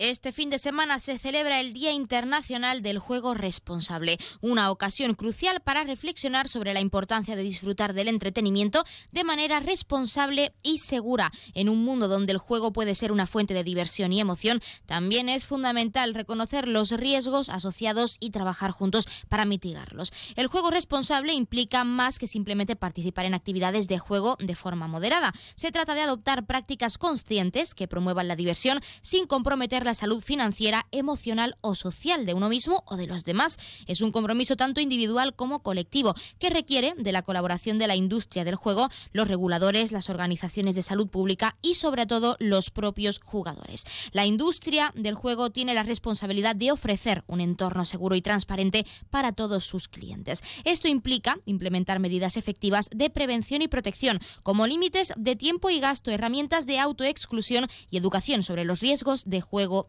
Este fin de semana se celebra el Día Internacional del Juego Responsable, una ocasión crucial para reflexionar sobre la importancia de disfrutar del entretenimiento de manera responsable y segura. En un mundo donde el juego puede ser una fuente de diversión y emoción, también es fundamental reconocer los riesgos asociados y trabajar juntos para mitigarlos. El juego responsable implica más que simplemente participar en actividades de juego de forma moderada. Se trata de adoptar prácticas conscientes que promuevan la diversión sin comprometer la salud financiera, emocional o social de uno mismo o de los demás. Es un compromiso tanto individual como colectivo que requiere de la colaboración de la industria del juego, los reguladores, las organizaciones de salud pública y sobre todo los propios jugadores. La industria del juego tiene la responsabilidad de ofrecer un entorno seguro y transparente para todos sus clientes. Esto implica implementar medidas efectivas de prevención y protección, como límites de tiempo y gasto, herramientas de autoexclusión y educación sobre los riesgos de juego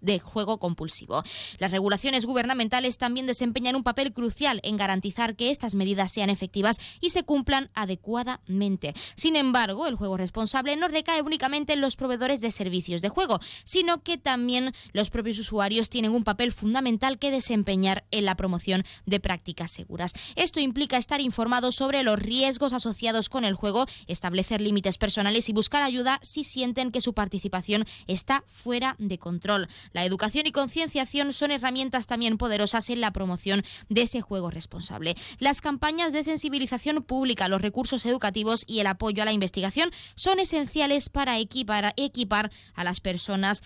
de juego compulsivo. Las regulaciones gubernamentales también desempeñan un papel crucial en garantizar que estas medidas sean efectivas y se cumplan adecuadamente. Sin embargo, el juego responsable no recae únicamente en los proveedores de servicios de juego, sino que también los propios usuarios tienen un papel fundamental que desempeñar en la promoción de prácticas seguras. Esto implica estar informados sobre los riesgos asociados con el juego, establecer límites personales y buscar ayuda si sienten que su participación está fuera de control La educación y concienciación son herramientas también poderosas en la promoción de ese juego responsable. Las campañas de sensibilización pública, los recursos educativos y el apoyo a la investigación son esenciales para equipar a las personas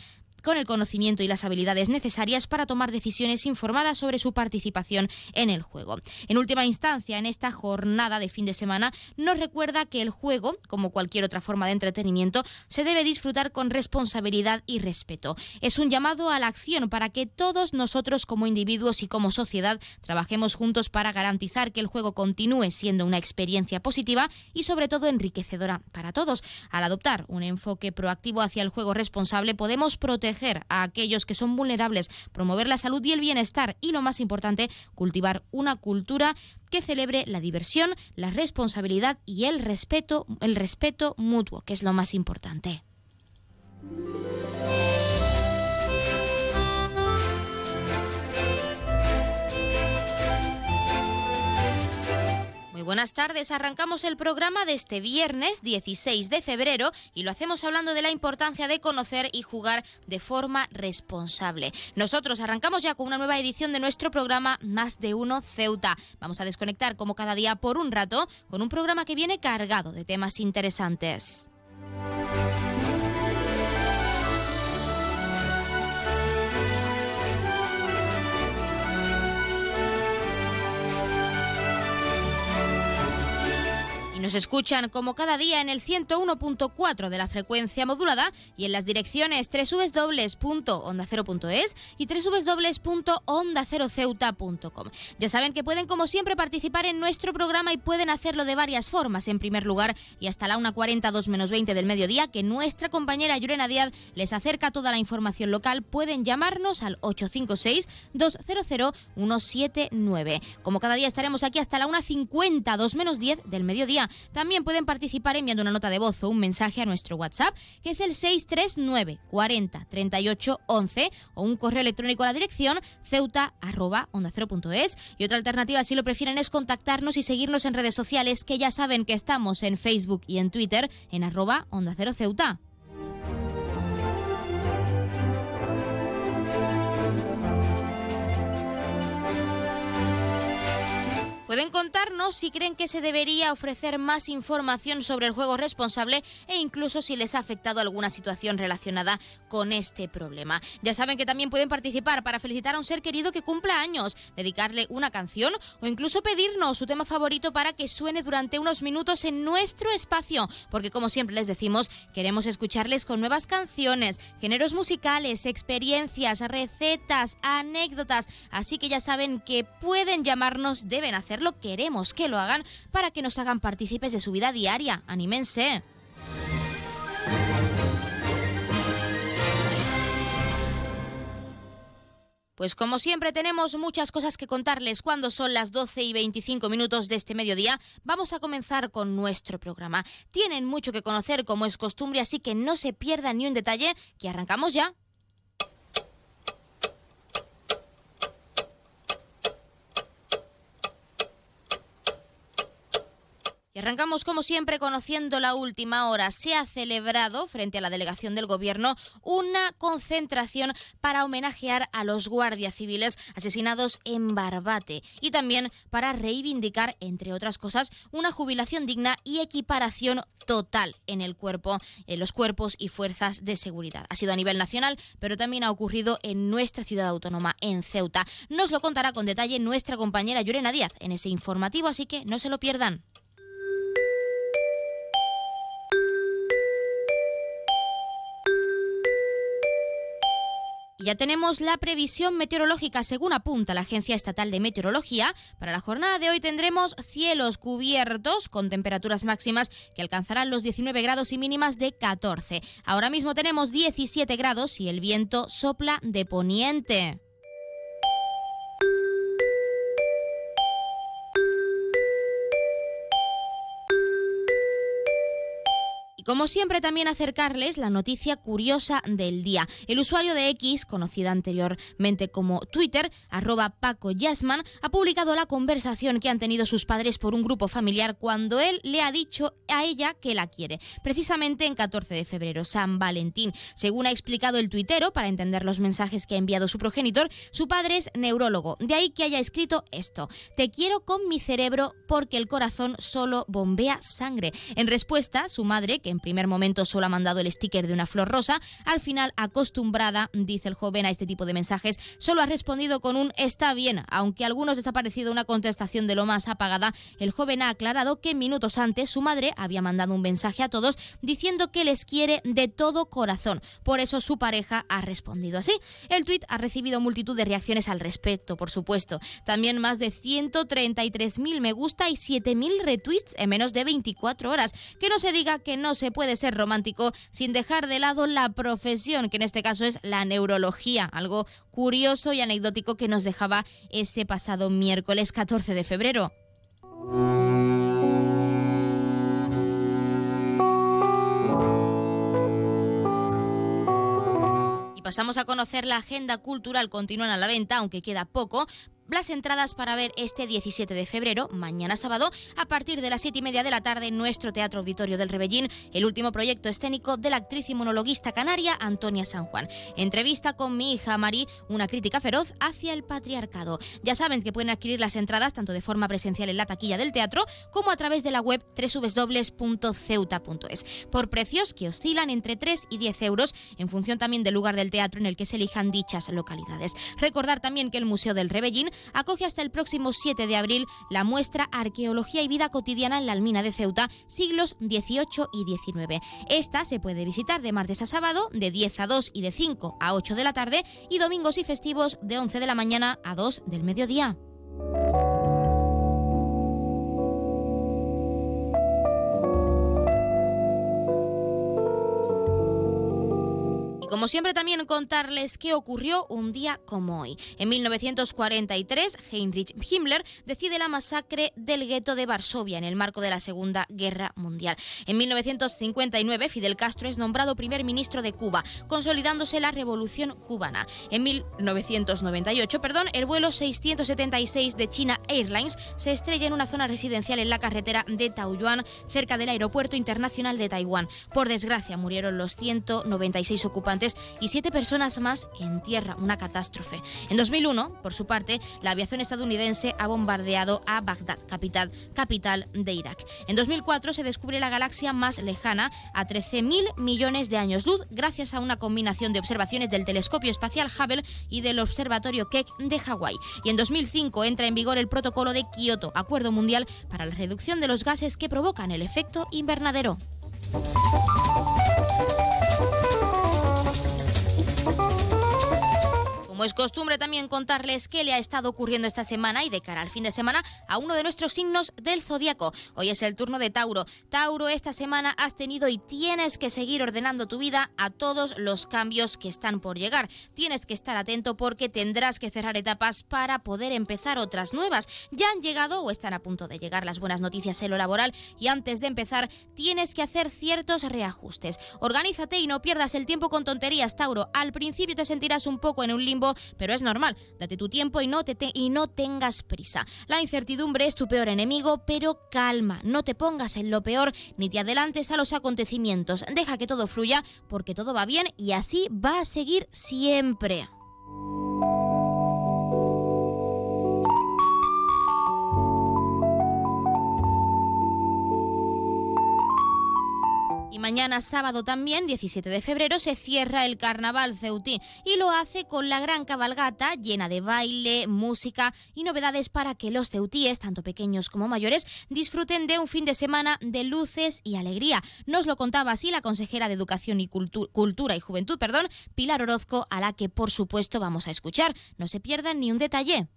con el conocimiento y las habilidades necesarias para tomar decisiones informadas sobre su participación en el juego. En última instancia, en esta jornada de fin de semana, nos recuerda que el juego, como cualquier otra forma de entretenimiento, se debe disfrutar con responsabilidad y respeto. Es un llamado a la acción para que todos nosotros como individuos y como sociedad trabajemos juntos para garantizar que el juego continúe siendo una experiencia positiva y sobre todo enriquecedora para todos. Al adoptar un enfoque proactivo hacia el juego responsable podemos proteger a aquellos que son vulnerables, promover la salud y el bienestar y, lo más importante, cultivar una cultura que celebre la diversión, la responsabilidad y el respeto, el respeto mutuo, que es lo más importante. Buenas tardes, arrancamos el programa de este viernes 16 de febrero y lo hacemos hablando de la importancia de conocer y jugar de forma responsable. Nosotros arrancamos ya con una nueva edición de nuestro programa Más de Uno Ceuta. Vamos a desconectar como cada día por un rato con un programa que viene cargado de temas interesantes. Nos escuchan como cada día en el 101.4 de la frecuencia modulada y en las direcciones www.ondacero.es y www.ondaceroceuta.com. Ya saben que pueden como siempre participar en nuestro programa y pueden hacerlo de varias formas. En primer lugar, y hasta la 1.40, 2 menos 20 del mediodía, que nuestra compañera Llorena Díaz les acerca toda la información local, pueden llamarnos al 856-200-179. Como cada día estaremos aquí hasta la 1.50, 2 menos 10 del mediodía. También pueden participar enviando una nota de voz o un mensaje a nuestro WhatsApp, que es el 639 40 38 11, o un correo electrónico a la dirección ceuta Y otra alternativa, si lo prefieren, es contactarnos y seguirnos en redes sociales, que ya saben que estamos en Facebook y en Twitter en arroba onda cero ceuta. Pueden contarnos si creen que se debería ofrecer más información sobre el juego responsable e incluso si les ha afectado alguna situación relacionada con este problema. Ya saben que también pueden participar para felicitar a un ser querido que cumpla años, dedicarle una canción o incluso pedirnos su tema favorito para que suene durante unos minutos en nuestro espacio, porque como siempre les decimos, queremos escucharles con nuevas canciones, géneros musicales, experiencias, recetas, anécdotas, así que ya saben que pueden llamarnos, deben hacer lo queremos que lo hagan para que nos hagan partícipes de su vida diaria. Anímense. Pues como siempre tenemos muchas cosas que contarles cuando son las 12 y 25 minutos de este mediodía. Vamos a comenzar con nuestro programa. Tienen mucho que conocer como es costumbre, así que no se pierdan ni un detalle, que arrancamos ya. Y arrancamos como siempre conociendo la última hora. Se ha celebrado frente a la delegación del gobierno una concentración para homenajear a los guardias civiles asesinados en Barbate y también para reivindicar, entre otras cosas, una jubilación digna y equiparación total en el cuerpo, en los cuerpos y fuerzas de seguridad. Ha sido a nivel nacional, pero también ha ocurrido en nuestra ciudad autónoma, en Ceuta. Nos lo contará con detalle nuestra compañera Llorena Díaz en ese informativo, así que no se lo pierdan. Ya tenemos la previsión meteorológica según apunta la Agencia Estatal de Meteorología. Para la jornada de hoy tendremos cielos cubiertos con temperaturas máximas que alcanzarán los 19 grados y mínimas de 14. Ahora mismo tenemos 17 grados y el viento sopla de poniente. Como siempre también acercarles la noticia curiosa del día. El usuario de X, conocida anteriormente como Twitter, arroba Paco Yasman, ha publicado la conversación que han tenido sus padres por un grupo familiar cuando él le ha dicho a ella que la quiere, precisamente en 14 de febrero, San Valentín. Según ha explicado el tuitero, para entender los mensajes que ha enviado su progenitor, su padre es neurólogo, de ahí que haya escrito esto, te quiero con mi cerebro porque el corazón solo bombea sangre. En respuesta, su madre, que en primer momento solo ha mandado el sticker de una flor rosa, al final acostumbrada, dice el joven, a este tipo de mensajes, solo ha respondido con un está bien, aunque algunos desaparecido una contestación de lo más apagada, el joven ha aclarado que minutos antes su madre había mandado un mensaje a todos diciendo que les quiere de todo corazón. Por eso su pareja ha respondido así. El tuit ha recibido multitud de reacciones al respecto, por supuesto. También más de 133.000 me gusta y 7.000 retweets en menos de 24 horas. Que no se diga que no se puede ser romántico sin dejar de lado la profesión, que en este caso es la neurología, algo curioso y anecdótico que nos dejaba ese pasado miércoles 14 de febrero. Y pasamos a conocer la agenda cultural. Continúan a la venta, aunque queda poco, las entradas para ver este 17 de febrero, mañana sábado, a partir de las 7 y media de la tarde en nuestro Teatro Auditorio del Rebellín, el último proyecto escénico de la actriz y monologuista canaria Antonia San Juan. Entrevista con mi hija Mari, una crítica feroz hacia el patriarcado. Ya saben que pueden adquirir las entradas tanto de forma presencial en la taquilla del teatro como a través de la web www.ceuta.es, por precios que oscilan entre 3 y 10 euros en función también del lugar del teatro en el que se elijan dichas localidades. Recordar también que el Museo del Rebellín acoge hasta el próximo 7 de abril la muestra Arqueología y Vida Cotidiana en la Almina de Ceuta, siglos XVIII y XIX. Esta se puede visitar de martes a sábado, de 10 a 2 y de 5 a 8 de la tarde, y domingos y festivos de 11 de la mañana a 2 del mediodía. Y como siempre también contarles qué ocurrió un día como hoy. En 1943, Heinrich Himmler decide la masacre del gueto de Varsovia en el marco de la Segunda Guerra Mundial. En 1959, Fidel Castro es nombrado primer ministro de Cuba, consolidándose la revolución cubana. En 1998, perdón, el vuelo 676 de China Airlines se estrella en una zona residencial en la carretera de Taoyuan, cerca del aeropuerto internacional de Taiwán. Por desgracia, murieron los 196 ocupantes y siete personas más en tierra, una catástrofe. En 2001, por su parte, la aviación estadounidense ha bombardeado a Bagdad, capital, capital de Irak. En 2004 se descubre la galaxia más lejana a 13.000 millones de años luz gracias a una combinación de observaciones del telescopio espacial Hubble y del observatorio Keck de Hawái. Y en 2005 entra en vigor el protocolo de Kioto, acuerdo mundial para la reducción de los gases que provocan el efecto invernadero. Como es costumbre también contarles qué le ha estado ocurriendo esta semana y de cara al fin de semana a uno de nuestros signos del zodiaco. Hoy es el turno de Tauro. Tauro, esta semana has tenido y tienes que seguir ordenando tu vida a todos los cambios que están por llegar. Tienes que estar atento porque tendrás que cerrar etapas para poder empezar otras nuevas. Ya han llegado o están a punto de llegar las buenas noticias en lo laboral y antes de empezar tienes que hacer ciertos reajustes. Organízate y no pierdas el tiempo con tonterías, Tauro. Al principio te sentirás un poco en un limbo, pero es normal. Date tu tiempo y no, te y no tengas prisa. La incertidumbre es tu peor enemigo, pero calma, no te pongas en lo peor ni te adelantes a los acontecimientos. Deja que todo fluya porque todo va bien y así va a seguir siempre. Y mañana sábado también, 17 de febrero, se cierra el Carnaval Ceutí y lo hace con la gran cabalgata llena de baile, música y novedades para que los ceutíes, tanto pequeños como mayores, disfruten de un fin de semana de luces y alegría. Nos lo contaba así la consejera de Educación y Cultura y Juventud, perdón, Pilar Orozco, a la que por supuesto vamos a escuchar. No se pierdan ni un detalle.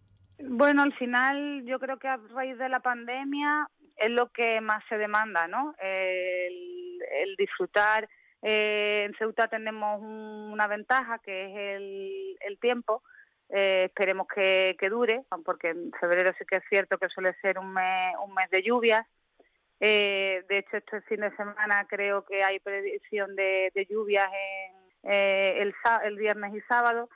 Bueno, al final yo creo que a raíz de la pandemia es lo que más se demanda, ¿no? Disfrutar. Eh, en Ceuta tenemos una ventaja que es el, tiempo. Eh, esperemos que, dure, porque en febrero sí que es cierto que suele ser un mes, un mes de lluvias. Eh, de hecho, este fin de semana creo que hay predicción de, lluvias en, el, el viernes y sábado.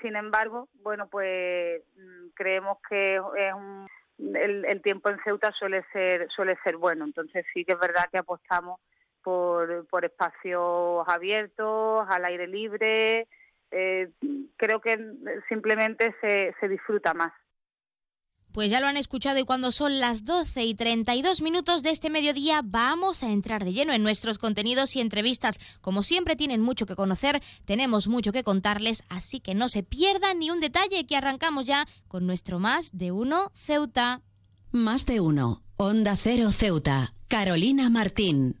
sin embargo, bueno, pues mm, creemos que es un, el, tiempo en Ceuta suele ser suele ser bueno. Entonces sí que es verdad que apostamos por, por espacios abiertos, al aire libre. Eh, creo que simplemente se, se disfruta más. Pues ya lo han escuchado y cuando son las 12 y 32 minutos de este mediodía vamos a entrar de lleno en nuestros contenidos y entrevistas. Como siempre tienen mucho que conocer, tenemos mucho que contarles, así que no se pierdan ni un detalle que arrancamos ya con nuestro Más de Uno Ceuta. Más de Uno, Onda Cero Ceuta, Carolina Martín.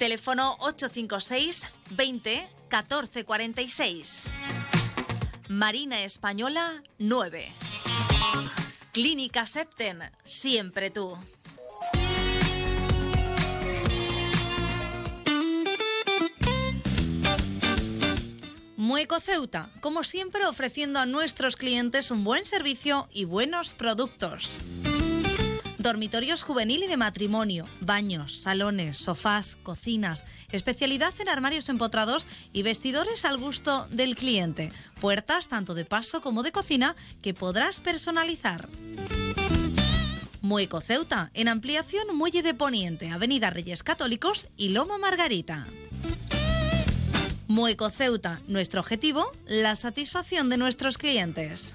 Teléfono 856 20 1446. Marina Española 9. Clínica Septen, siempre tú. Mueco Ceuta, como siempre ofreciendo a nuestros clientes un buen servicio y buenos productos. Dormitorios juvenil y de matrimonio, baños, salones, sofás, cocinas, especialidad en armarios empotrados y vestidores al gusto del cliente. Puertas tanto de paso como de cocina que podrás personalizar. Mueco Ceuta, en ampliación Muelle de Poniente, Avenida Reyes Católicos y Loma Margarita. Mueco Ceuta, nuestro objetivo, la satisfacción de nuestros clientes.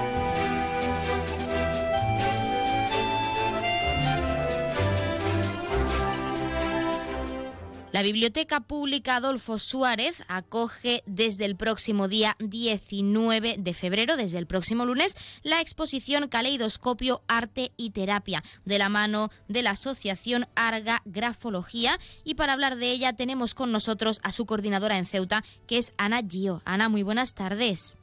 La Biblioteca Pública Adolfo Suárez acoge desde el próximo día 19 de febrero, desde el próximo lunes, la exposición Caleidoscopio, Arte y Terapia, de la mano de la Asociación Arga Grafología. Y para hablar de ella tenemos con nosotros a su coordinadora en Ceuta, que es Ana Gio. Ana, muy buenas tardes.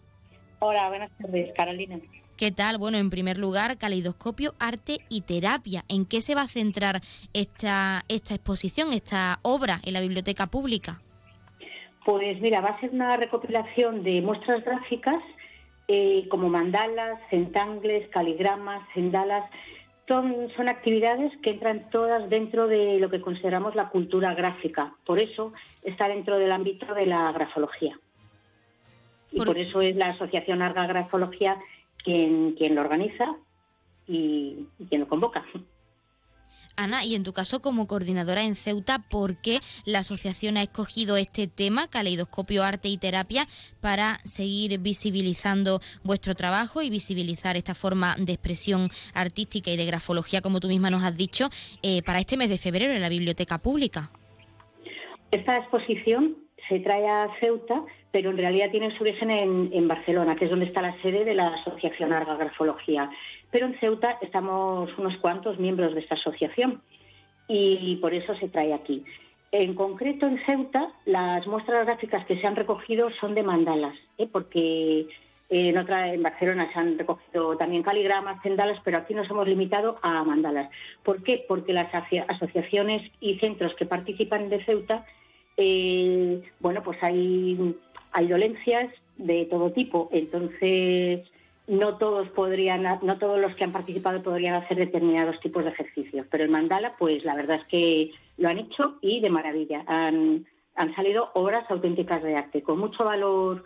Hola, buenas tardes, Carolina. ¿Qué tal? Bueno, en primer lugar, Caleidoscopio, Arte y Terapia. ¿En qué se va a centrar esta, esta exposición, esta obra en la biblioteca pública? Pues mira, va a ser una recopilación de muestras gráficas eh, como mandalas, centangles, caligramas, sendalas. Son, son actividades que entran todas dentro de lo que consideramos la cultura gráfica. Por eso está dentro del ámbito de la grafología. Y por, por eso es la Asociación Arga Grafología quien, quien lo organiza y, y quien lo convoca. Ana, y en tu caso como coordinadora en Ceuta, ¿por qué la asociación ha escogido este tema, caleidoscopio, arte y terapia, para seguir visibilizando vuestro trabajo y visibilizar esta forma de expresión artística y de grafología, como tú misma nos has dicho, eh, para este mes de febrero en la biblioteca pública? Esta exposición se trae a Ceuta, pero en realidad tiene su origen en, Barcelona, que es donde está la sede de la Asociación Arga Grafología. Pero en Ceuta estamos unos cuantos miembros de esta asociación y por eso se trae aquí. En concreto, en Ceuta, las muestras gráficas que se han recogido son de mandalas, ¿eh? porque en otra, en Barcelona se han recogido también caligramas, cendalas, pero aquí nos hemos limitado a mandalas. ¿Por qué? Porque las asociaciones y centros que participan de Ceuta eh, bueno, pues hay, hay dolencias de todo tipo, entonces no todos podrían, no todos los que han participado podrían hacer determinados tipos de ejercicios, pero el mandala, pues la verdad es que lo han hecho y de maravilla. Han, han salido obras auténticas de arte, con mucho valor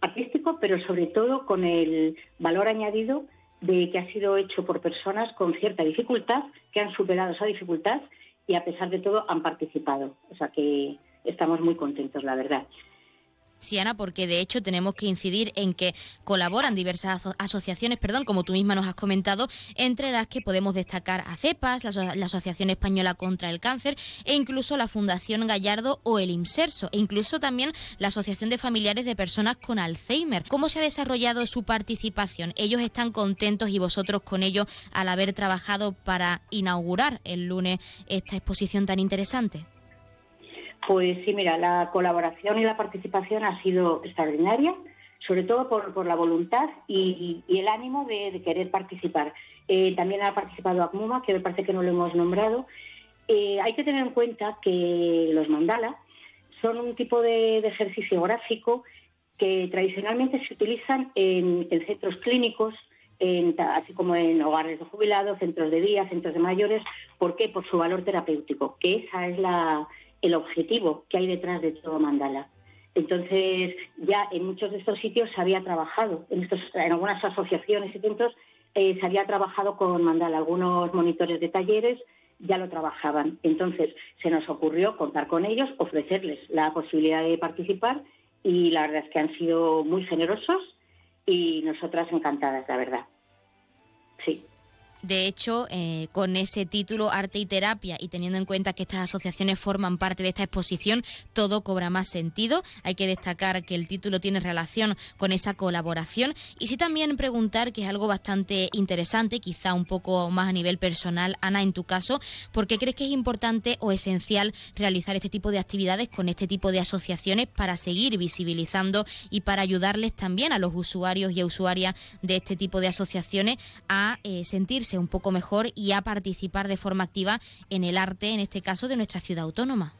artístico, pero sobre todo con el valor añadido de que ha sido hecho por personas con cierta dificultad, que han superado esa dificultad y a pesar de todo han participado. O sea que estamos muy contentos, la verdad. Sí, Ana, porque de hecho tenemos que incidir en que colaboran diversas aso asociaciones, perdón, como tú misma nos has comentado, entre las que podemos destacar a CEPAS, la, la, Asociación Española contra el Cáncer e incluso la Fundación Gallardo o el IMSERSO, e incluso también la Asociación de Familiares de Personas con Alzheimer. ¿Cómo se ha desarrollado su participación? ¿Ellos están contentos y vosotros con ellos al haber trabajado para inaugurar el lunes esta exposición tan interesante? Pues sí, mira, la colaboración y la participación ha sido extraordinaria, sobre todo por, la voluntad y, el ánimo de, querer participar. Eh, también ha participado ACMUMA, que me parece que no lo hemos nombrado. Eh, hay que tener en cuenta que los mandala son un tipo de, ejercicio gráfico que tradicionalmente se utilizan en, en centros clínicos, en, así como en hogares de jubilados, centros de día, centros de mayores. ¿Por qué? Por su valor terapéutico, que esa es la el objetivo que hay detrás de todo mandala. Entonces, ya en muchos de estos sitios se había trabajado, en, estos, en algunas asociaciones y centros eh, se había trabajado con mandala. Algunos monitores de talleres ya lo trabajaban. Entonces, se nos ocurrió contar con ellos, ofrecerles la posibilidad de participar y la verdad es que han sido muy generosos y nosotras encantadas, la verdad. Sí. De hecho, eh, con ese título Arte y Terapia y teniendo en cuenta que estas asociaciones forman parte de esta exposición, todo cobra más sentido. Hay que destacar que el título tiene relación con esa colaboración y sí también preguntar, que es algo bastante interesante, quizá un poco más a nivel personal, Ana, en tu caso, ¿por qué crees que es importante o esencial realizar este tipo de actividades con este tipo de asociaciones para seguir visibilizando y para ayudarles también a los usuarios y usuarias de este tipo de asociaciones a eh, sentirse un poco mejor y a participar de forma activa en el arte, en este caso, de nuestra ciudad autónoma?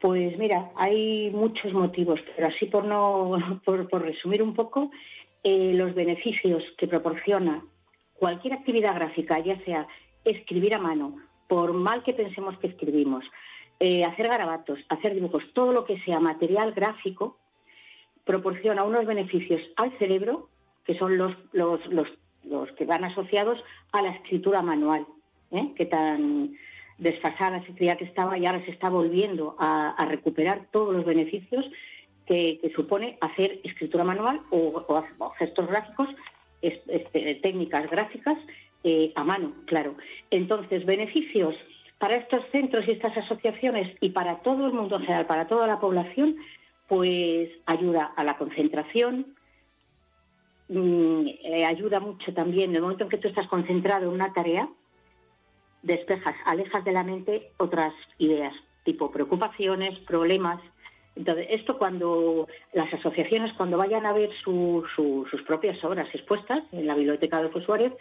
Pues mira, hay muchos motivos, pero así por no, por, resumir un poco, eh, los beneficios que proporciona cualquier actividad gráfica, ya sea escribir a mano, por mal que pensemos que escribimos, eh, hacer garabatos, hacer dibujos, todo lo que sea material gráfico, proporciona unos beneficios al cerebro, que son los, los, los los que van asociados a la escritura manual, ¿eh? que tan desfasada se creía que estaba y ahora se está volviendo a, recuperar todos los beneficios que, supone hacer escritura manual o, gestos gráficos, este, técnicas gráficas eh, a mano, claro. Entonces, beneficios para estos centros y estas asociaciones y para todo el mundo en general, para toda la población, pues ayuda a la concentración, Mm, eh, ayuda mucho también. En el momento en que tú estás concentrado en una tarea, despejas, alejas de la mente otras ideas, tipo preocupaciones, problemas. Entonces, esto cuando las asociaciones, cuando vayan a ver sus propias obras expuestas en la biblioteca de los usuarios,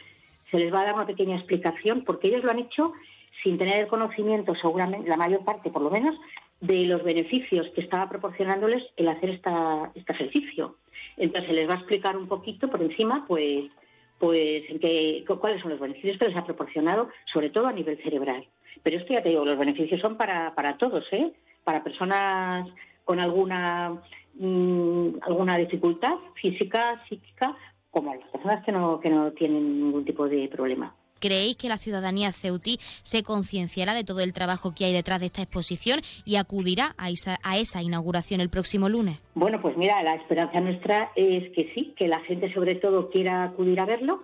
se les va a dar una pequeña explicación, porque ellos lo han hecho sin tener el conocimiento, seguramente, la mayor parte por lo menos, de los beneficios que estaba proporcionándoles el hacer esta, este ejercicio. Entonces les va a explicar un poquito por encima, pues, pues en cuáles son los beneficios que les ha proporcionado, sobre todo a nivel cerebral. Pero esto ya te digo, los beneficios son para, para todos, ¿eh? Para personas con alguna mm, alguna dificultad física, psíquica, como las personas que no, que no tienen ningún tipo de problema. ¿Creéis que la ciudadanía ceutí se concienciará de todo el trabajo que hay detrás de esta exposición y acudirá a esa, inauguración el próximo lunes? Bueno, pues mira, la esperanza nuestra es que sí, que la gente sobre todo quiera acudir a verlo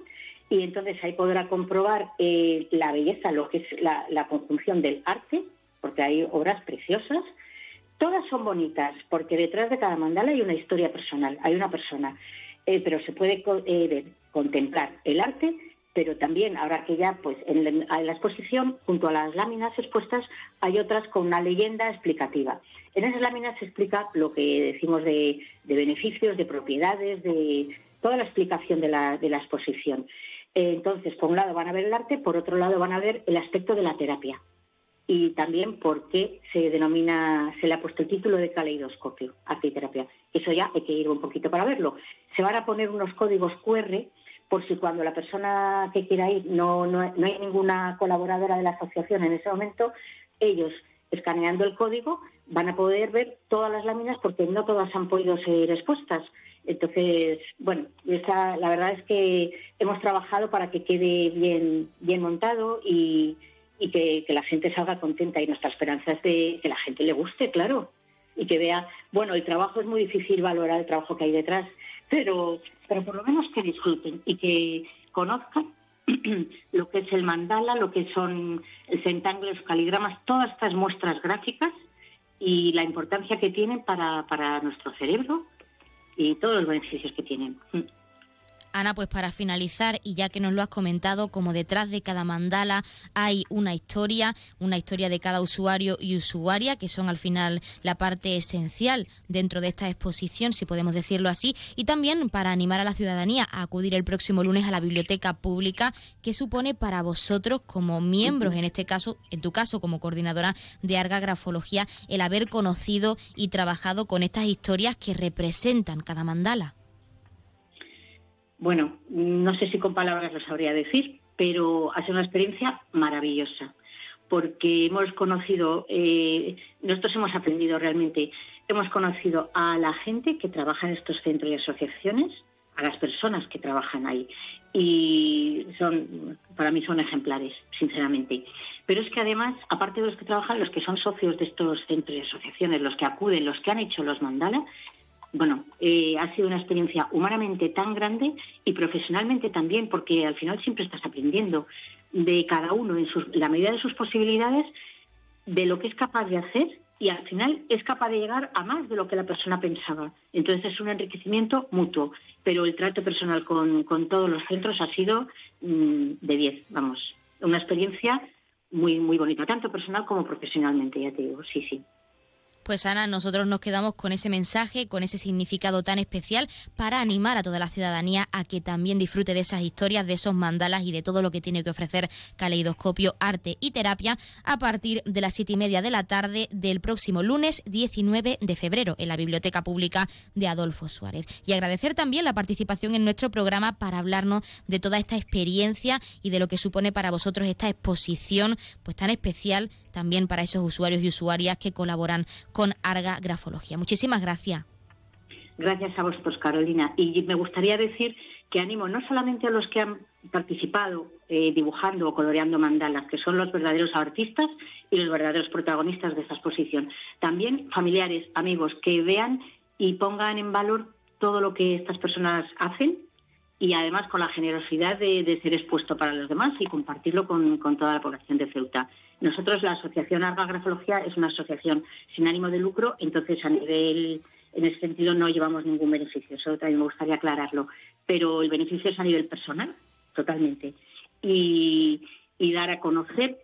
y entonces ahí podrá comprobar eh, la belleza, lo que es la, conjunción del arte, porque hay obras preciosas. Todas son bonitas, porque detrás de cada mandala hay una historia personal, hay una persona, eh, pero se puede eh, contemplar el arte pero también ahora que ya pues en la, exposición junto a las láminas expuestas hay otras con una leyenda explicativa. En esas láminas se explica lo que decimos de, beneficios, de propiedades, de toda la explicación de la, exposición. entonces, por un lado van a ver el arte, por otro lado van a ver el aspecto de la terapia y también por qué se denomina, se le ha puesto el título de caleidoscopio, arte y terapia. Eso ya hay que ir un poquito para verlo. Se van a poner unos códigos QR por si cuando la persona que quiera ir no, no, hay ninguna colaboradora de la asociación en ese momento, ellos escaneando el código van a poder ver todas las láminas porque no todas han podido ser expuestas. Entonces, bueno, esa, la verdad es que hemos trabajado para que quede bien, bien montado y, que, que, la gente salga contenta. Y nuestra esperanza es de que la gente le guste, claro, y que vea, bueno, el trabajo es muy difícil valorar el trabajo que hay detrás, pero, pero por lo menos que disfruten y que conozcan lo que es el mandala, lo que son el centángulo, los caligramas, todas estas muestras gráficas y la importancia que tienen para, para nuestro cerebro y todos los beneficios que tienen. Ana, pues para finalizar, y ya que nos lo has comentado, como detrás de cada mandala hay una historia, una historia de cada usuario y usuaria, que son al final la parte esencial dentro de esta exposición, si podemos decirlo así, y también para animar a la ciudadanía a acudir el próximo lunes a la biblioteca pública, que supone para vosotros como miembros, en este caso, en tu caso como coordinadora de Arga Grafología, el haber conocido y trabajado con estas historias que representan cada mandala. Bueno, no sé si con palabras lo sabría decir, pero ha sido una experiencia maravillosa, porque hemos conocido, eh, nosotros hemos aprendido realmente, hemos conocido a la gente que trabaja en estos centros y asociaciones, a las personas que trabajan ahí. Y son, para mí son ejemplares, sinceramente. Pero es que además, aparte de los que trabajan, los que son socios de estos centros y asociaciones, los que acuden, los que han hecho los mandalas, bueno, eh, ha sido una experiencia humanamente tan grande y profesionalmente también, porque al final siempre estás aprendiendo de cada uno en la medida de sus posibilidades, de lo que es capaz de hacer y al final es capaz de llegar a más de lo que la persona pensaba. Entonces es un enriquecimiento mutuo, pero el trato personal con, todos los centros ha sido mm, de 10, vamos, una experiencia muy, muy bonita, tanto personal como profesionalmente, ya te digo, sí, sí. Pues Ana, nosotros nos quedamos con ese mensaje, con ese significado tan especial para animar a toda la ciudadanía a que también disfrute de esas historias, de esos mandalas y de todo lo que tiene que ofrecer Caleidoscopio, Arte y Terapia a partir de las siete y media de la tarde del próximo lunes 19 de febrero en la Biblioteca Pública de Adolfo Suárez. Y agradecer también la participación en nuestro programa para hablarnos de toda esta experiencia y de lo que supone para vosotros esta exposición pues tan especial también para esos usuarios y usuarias que colaboran con Arga Grafología. Muchísimas gracias. Gracias a vosotros, Carolina. Y me gustaría decir que animo no solamente a los que han participado eh, dibujando o coloreando mandalas, que son los verdaderos artistas y los verdaderos protagonistas de esta exposición, también familiares, amigos, que vean y pongan en valor todo lo que estas personas hacen y además con la generosidad de, ser expuesto para los demás y compartirlo con, toda la población de Ceuta. Nosotros, la Asociación Arga Grafología, es una asociación sin ánimo de lucro, entonces a nivel, en ese sentido, no llevamos ningún beneficio. Eso también me gustaría aclararlo. Pero el beneficio es a nivel personal, totalmente. Y, dar a conocer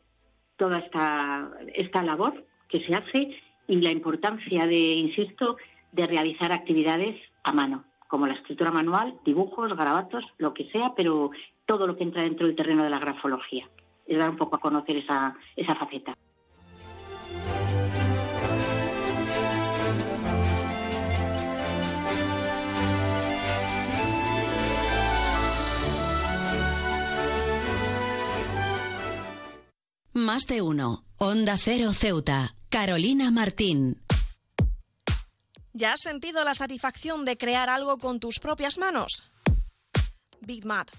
toda esta, esta labor que se hace y la importancia de, insisto, de realizar actividades a mano, como la escritura manual, dibujos, garabatos, lo que sea, pero todo lo que entra dentro del terreno de la grafología y dar un poco a conocer esa, esa faceta. Más de uno. Onda Cero Ceuta. Carolina Martín. ¿Ya has sentido la satisfacción de crear algo con tus propias manos? Big Mat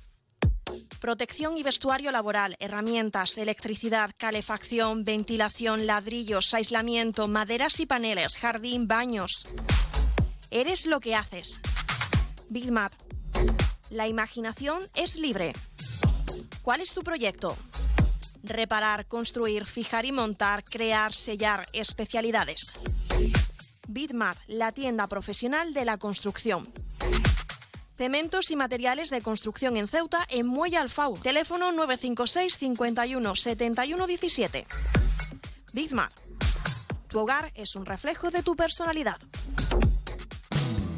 Protección y vestuario laboral, herramientas, electricidad, calefacción, ventilación, ladrillos, aislamiento, maderas y paneles, jardín, baños. Eres lo que haces. BigMat. La imaginación es libre. ¿Cuál es tu proyecto? Reparar, construir, fijar y montar, crear, sellar, especialidades. BitMat, la tienda profesional de la construcción. Cementos y materiales de construcción en Ceuta en Muelle Alfau. Teléfono 956 51 71 17. Tu hogar es un reflejo de tu personalidad.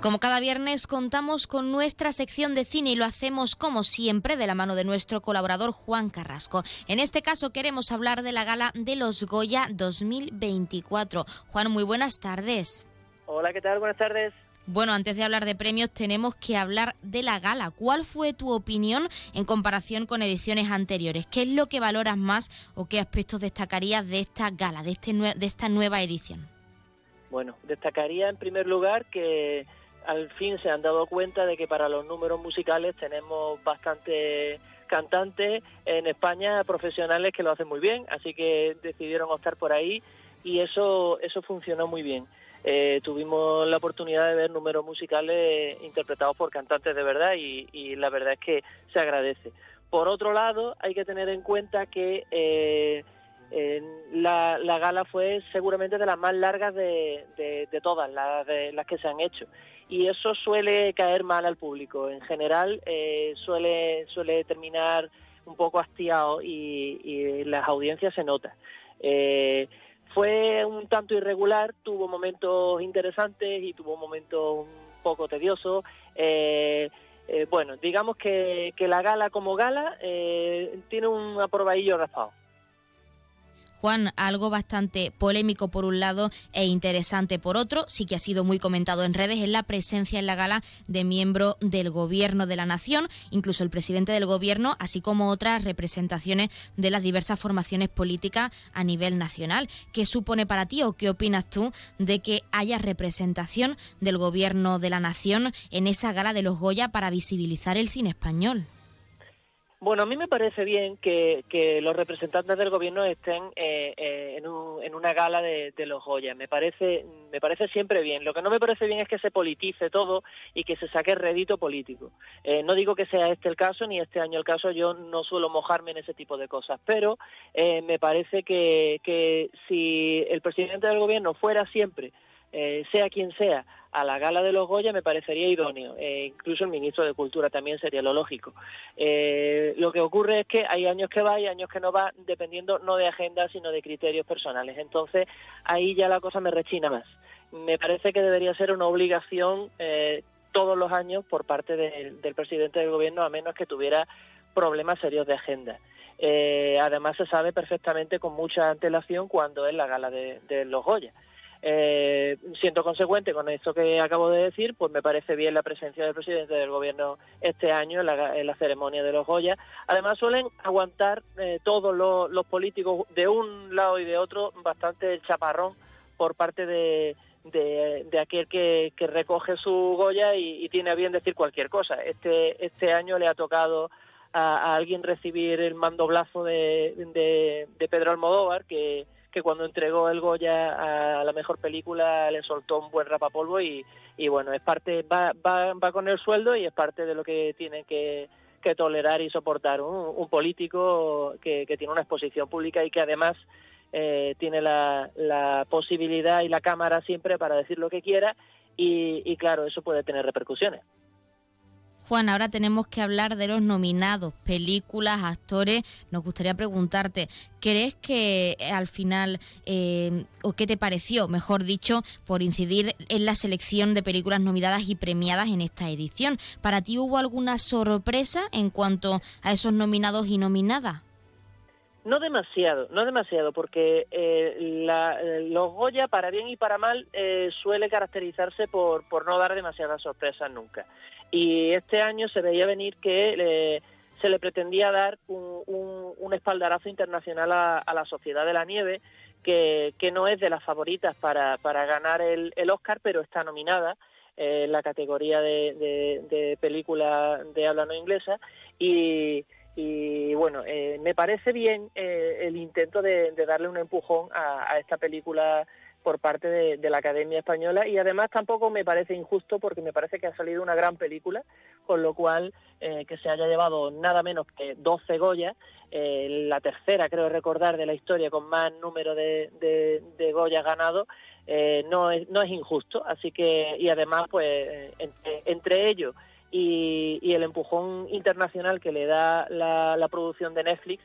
Como cada viernes contamos con nuestra sección de cine y lo hacemos como siempre de la mano de nuestro colaborador Juan Carrasco. En este caso queremos hablar de la gala de los Goya 2024. Juan, muy buenas tardes. Hola, ¿qué tal? Buenas tardes. Bueno, antes de hablar de premios tenemos que hablar de la gala. ¿Cuál fue tu opinión en comparación con ediciones anteriores? ¿Qué es lo que valoras más o qué aspectos destacarías de esta gala, de, este de esta nueva edición? Bueno, destacaría en primer lugar que al fin se han dado cuenta de que para los números musicales tenemos bastante cantantes en España profesionales que lo hacen muy bien, así que decidieron optar por ahí y eso eso funcionó muy bien. Eh, tuvimos la oportunidad de ver números musicales interpretados por cantantes de verdad y, la verdad es que se agradece. Por otro lado, hay que tener en cuenta que eh, la, gala fue seguramente de las más largas de, todas las, de, las que se han hecho y eso suele caer mal al público. En general eh, suele, suele terminar un poco hastiado y, las audiencias se notan. Fue un tanto irregular, tuvo momentos interesantes y tuvo momentos un poco tediosos. Eh, eh, bueno, digamos que, la gala como gala eh, tiene un aprobadillo raspado. Juan, algo bastante polémico por un lado e interesante por otro, sí que ha sido muy comentado en redes, es la presencia en la gala de miembros del Gobierno de la Nación, incluso el presidente del Gobierno, así como otras representaciones de las diversas formaciones políticas a nivel nacional. ¿Qué supone para ti o qué opinas tú de que haya representación del Gobierno de la Nación en esa gala de los Goya para visibilizar el cine español? Bueno, a mí me parece bien que, los representantes del gobierno estén eh, eh, en, una gala de, los Goya. Me parece, me parece siempre bien. Lo que no me parece bien es que se politice todo y que se saque rédito político. Eh, no digo que sea este el caso ni este año el caso. Yo no suelo mojarme en ese tipo de cosas. Pero me parece que, que si el presidente del gobierno fuera siempre, sea quien sea, a la gala de los Goya me parecería idóneo. Eh, incluso el ministro de Cultura también sería lo lógico. Eh, lo que ocurre es que hay años que va y años que no va, dependiendo no de agenda, sino de criterios personales. Entonces, ahí ya la cosa me rechina más. Me parece que debería ser una obligación eh, todos los años por parte del presidente del gobierno, a menos que tuviera problemas serios de agenda. además, se sabe perfectamente con mucha antelación cuando es la gala de, de los Goya. Eh, siento consecuente con esto que acabo de decir, pues me parece bien la presencia del presidente del gobierno este año en la, ceremonia de los Goya. Además suelen aguantar eh, todos los, políticos de un lado y de otro bastante el chaparrón por parte de, aquel que, recoge su Goya y, tiene a bien decir cualquier cosa. Este, este año le ha tocado a, alguien recibir el mandoblazo de, de Pedro Almodóvar, que que cuando entregó el Goya a la mejor película le soltó un buen rapapolvo y, y bueno, es parte, va, va, va con el sueldo y es parte de lo que tiene que, tolerar y soportar un, político que, tiene una exposición pública y que además eh, tiene la, posibilidad y la cámara siempre para decir lo que quiera y claro, eso puede tener repercusiones. Juan, ahora tenemos que hablar de los nominados, películas, actores. Nos gustaría preguntarte, ¿crees que eh, al final, eh, o qué te pareció, mejor dicho, por incidir en la selección de películas nominadas y premiadas en esta edición? ¿Para ti hubo alguna sorpresa en cuanto a esos nominados y nominadas? No demasiado, no demasiado, porque eh, los Goya, para bien y para mal, suele caracterizarse por, por no dar demasiadas sorpresas nunca. Y este año se veía venir que se le pretendía dar un, espaldarazo internacional a, la Sociedad de la Nieve, que, no es de las favoritas para, ganar el, Oscar, pero está nominada en la categoría de, película de habla no inglesa. Y, bueno, eh, me parece bien eh, el intento de, darle un empujón a esta película por parte de, la Academia Española y además tampoco me parece injusto porque me parece que ha salido una gran película, con lo cual eh, que se haya llevado nada menos que 12 Goya, eh, la tercera creo recordar de la historia con más número de, de, Goya ganado, eh, no, es, no es injusto, así que y además pues entre, ellos y, el empujón internacional que le da la producción de Netflix,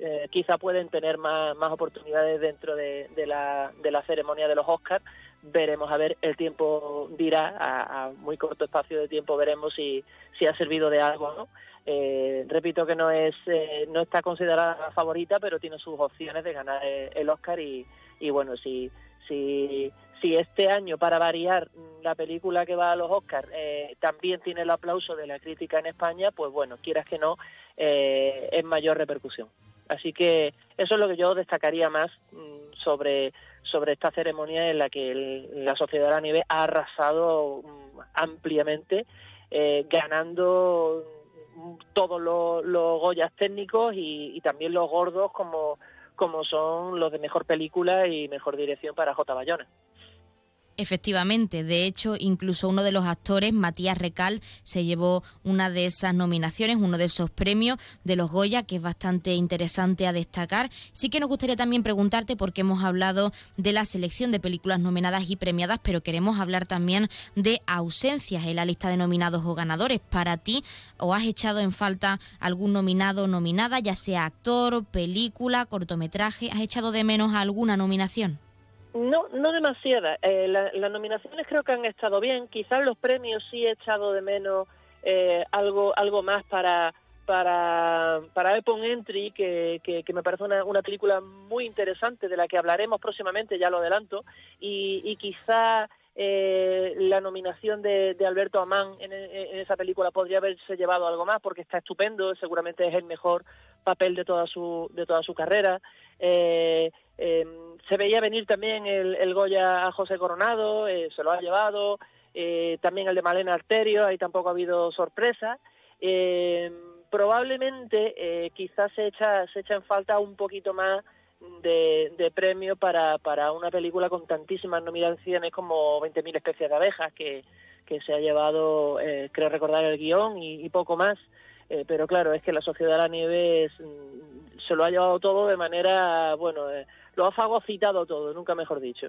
eh, quizá pueden tener más, más oportunidades dentro de, la, de, la, ceremonia de los Oscars. Veremos a ver el tiempo dirá a, muy corto espacio de tiempo veremos si, si ha servido de algo no eh, repito que no es eh, no está considerada favorita pero tiene sus opciones de ganar el Oscar y, y bueno si si si este año para variar la película que va a los Oscars eh, también tiene el aplauso de la crítica en España pues bueno quieras que no es mayor repercusión así que eso es lo que yo destacaría más mm, sobre sobre esta ceremonia en la que la Sociedad de la Nieve ha arrasado mm, ampliamente, eh, ganando mm, todos los, los Goyas técnicos y, también los gordos como, como son los de mejor película y mejor dirección para J. Bayona. Efectivamente, de hecho, incluso uno de los actores, Matías Recal, se llevó una de esas nominaciones, uno de esos premios de los Goya, que es bastante interesante a destacar. Sí que nos gustaría también preguntarte, porque hemos hablado de la selección de películas nominadas y premiadas, pero queremos hablar también de ausencias en la lista de nominados o ganadores. Para ti, ¿o has echado en falta algún nominado o nominada, ya sea actor, película, cortometraje? ¿Has echado de menos alguna nominación? No, no demasiada. Eh, las nominaciones creo que han estado bien. Quizás los premios sí he echado de menos eh, algo, algo más para para, para Entry, que, que, me parece una, una, película muy interesante de la que hablaremos próximamente, ya lo adelanto, y, y quizá eh, la nominación de, Alberto Amán en, en, esa película podría haberse llevado algo más porque está estupendo, seguramente es el mejor papel de toda su, de toda su carrera. Eh, Em, se veía venir también el, Goya a José Coronado, eh, se lo ha llevado, eh, también el de Malena Arterio, ahí tampoco ha habido sorpresa. Em, probablemente eh, quizás se echa, se echa en falta un poquito más de, premio para, para una película con tantísimas nominaciones como 20.000 especies de abejas, que, que se ha llevado, creo recordar, el guion y, poco más. pero claro, es que la Sociedad de la Nieve mm, se lo ha llevado todo de manera, bueno, lo ha fagocitado todo, nunca mejor dicho.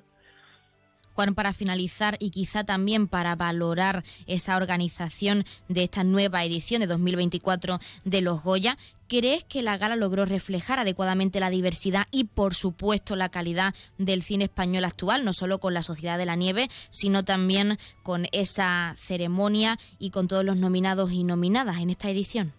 Juan, para finalizar y quizá también para valorar esa organización de esta nueva edición de 2024 de los Goya, ¿crees que la gala logró reflejar adecuadamente la diversidad y, por supuesto, la calidad del cine español actual, no solo con la Sociedad de la Nieve, sino también con esa ceremonia y con todos los nominados y nominadas en esta edición?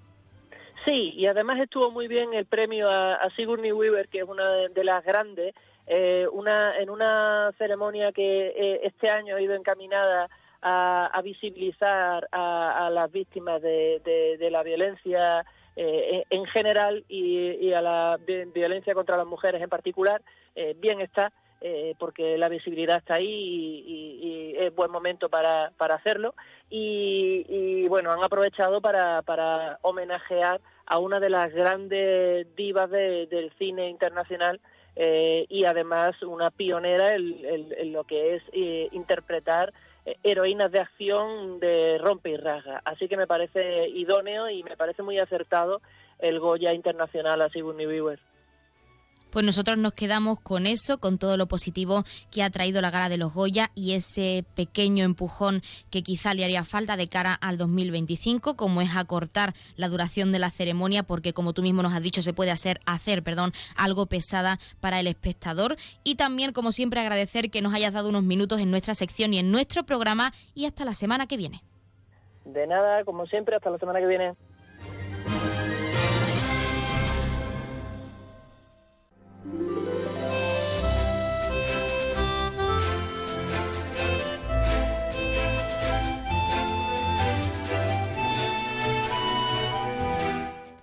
Sí, y además estuvo muy bien el premio a, Sigourney Weaver, que es una de, las grandes, eh, una, en una ceremonia que eh, este año ha ido encaminada a, visibilizar a, las víctimas de, la violencia eh, en general y, a la violencia contra las mujeres en particular. bien está, porque la visibilidad está ahí y, es buen momento para, para hacerlo. Y, bueno, han aprovechado para, para homenajear a una de las grandes divas del cine internacional eh, y además una pionera en, lo que es eh, interpretar eh, heroínas de acción de rompe y rasga. Así que me parece idóneo y me parece muy acertado el Goya Internacional a Sigourney Weaver. Pues nosotros nos quedamos con eso, con todo lo positivo que ha traído la gala de los Goya y ese pequeño empujón que quizá le haría falta de cara al 2025, como es acortar la duración de la ceremonia, porque como tú mismo nos has dicho, se puede hacer, hacer perdón, algo pesada para el espectador. Y también, como siempre, agradecer que nos hayas dado unos minutos en nuestra sección y en nuestro programa y hasta la semana que viene. De nada, como siempre, hasta la semana que viene. Thank you.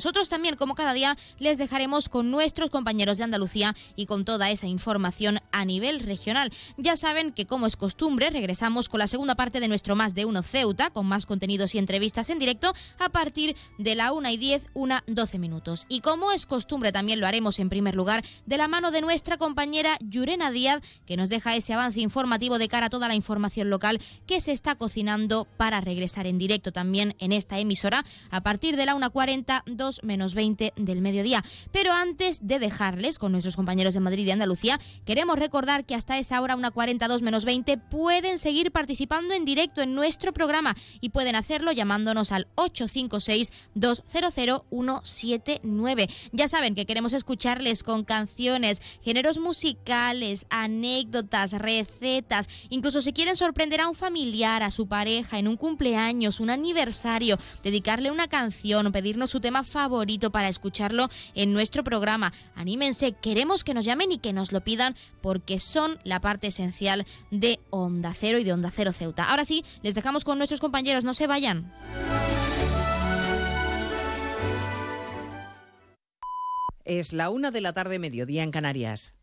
Nosotros también, como cada día, les dejaremos con nuestros compañeros de Andalucía y con toda esa información a nivel regional. Ya saben que, como es costumbre, regresamos con la segunda parte de nuestro Más de Uno Ceuta, con más contenidos y entrevistas en directo a partir de la 1 y 10, 1, 12 minutos. Y como es costumbre, también lo haremos en primer lugar de la mano de nuestra compañera Yurena Díaz, que nos deja ese avance informativo de cara a toda la información local que se está cocinando para regresar en directo también en esta emisora a partir de la 1.40, 2 menos 20 del mediodía. Pero antes de dejarles con nuestros compañeros de Madrid y Andalucía, queremos recordar que hasta esa hora, 1.40, 2 menos 20, pueden seguir participando en directo en nuestro programa y pueden hacerlo llamándonos al 856 200 179. Ya saben que queremos escucharles con canciones, géneros musicales, anécdotas, recetas, incluso si quieren sorprender a un familiar, a su pareja en un cumpleaños, un aniversario, dedicarle una canción o pedirnos su tema favorito para escucharlo en nuestro programa. Anímense, queremos que nos llamen y que nos lo pidan porque son la parte esencial de Onda Cero y de Onda Cero Ceuta. Ahora sí, les dejamos con nuestros compañeros, no se vayan. Es la una de la tarde, mediodía en Canarias.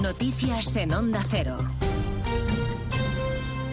Noticias en Onda Cero.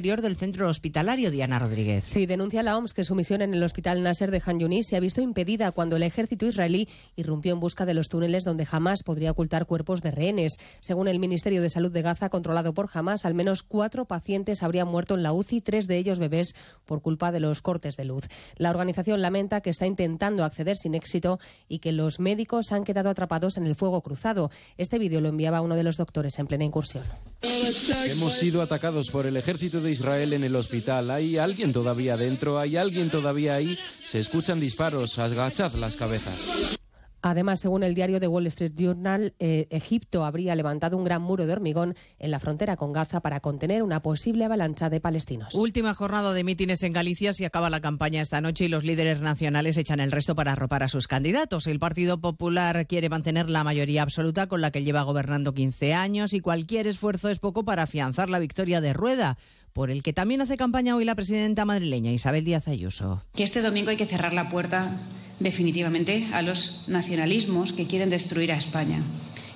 del centro hospitalario, Diana Rodríguez. Sí, denuncia la OMS que su misión en el hospital Nasser de Han Yunis se ha visto impedida cuando el ejército israelí irrumpió en busca de los túneles donde jamás podría ocultar cuerpos de rehenes. Según el Ministerio de Salud de Gaza, controlado por Hamas, al menos cuatro pacientes habrían muerto en la UCI, tres de ellos bebés, por culpa de los cortes de luz. La organización lamenta que está intentando acceder sin éxito y que los médicos han quedado atrapados en el fuego cruzado. Este vídeo lo enviaba uno de los doctores en plena incursión. Hemos sido atacados por el ejército de Israel en el hospital. ¿Hay alguien todavía dentro? ¿Hay alguien todavía ahí? Se escuchan disparos. Agachad las cabezas. Además, según el diario The Wall Street Journal, eh, Egipto habría levantado un gran muro de hormigón en la frontera con Gaza para contener una posible avalancha de palestinos. Última jornada de mítines en Galicia. Se acaba la campaña esta noche y los líderes nacionales echan el resto para arropar a sus candidatos. El Partido Popular quiere mantener la mayoría absoluta con la que lleva gobernando 15 años y cualquier esfuerzo es poco para afianzar la victoria de Rueda por el que también hace campaña hoy la presidenta madrileña Isabel Díaz Ayuso. Que este domingo hay que cerrar la puerta definitivamente a los nacionalismos que quieren destruir a España.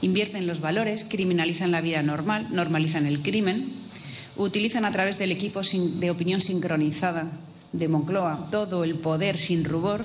Invierten los valores, criminalizan la vida normal, normalizan el crimen, utilizan a través del equipo de opinión sincronizada de Moncloa todo el poder sin rubor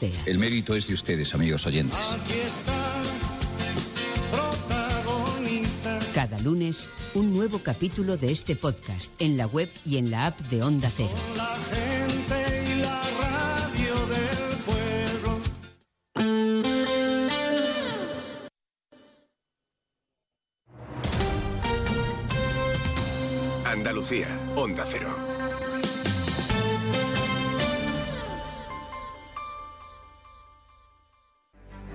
El mérito es de ustedes, amigos oyentes. Cada lunes, un nuevo capítulo de este podcast en la web y en la app de Onda Cero. Andalucía, Onda Cero.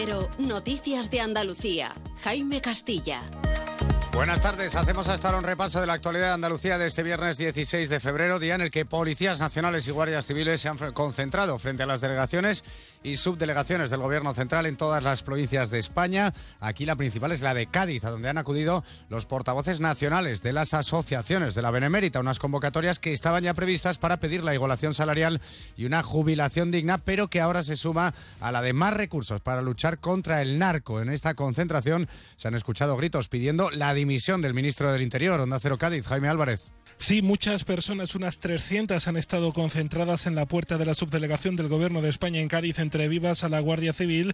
Cero, Noticias de Andalucía. Jaime Castilla. Buenas tardes. Hacemos hasta un repaso de la actualidad de Andalucía de este viernes 16 de febrero, día en el que policías nacionales y guardias civiles se han concentrado frente a las delegaciones y subdelegaciones del Gobierno central en todas las provincias de España. Aquí la principal es la de Cádiz, a donde han acudido los portavoces nacionales de las asociaciones de la Benemérita, unas convocatorias que estaban ya previstas para pedir la igualación salarial y una jubilación digna, pero que ahora se suma a la de más recursos para luchar contra el narco. En esta concentración se han escuchado gritos pidiendo la dimisión del ministro del Interior, Onda Cero Cádiz, Jaime Álvarez. Sí, muchas personas, unas 300, han estado concentradas en la puerta de la subdelegación del Gobierno de España en Cádiz entre vivas a la Guardia Civil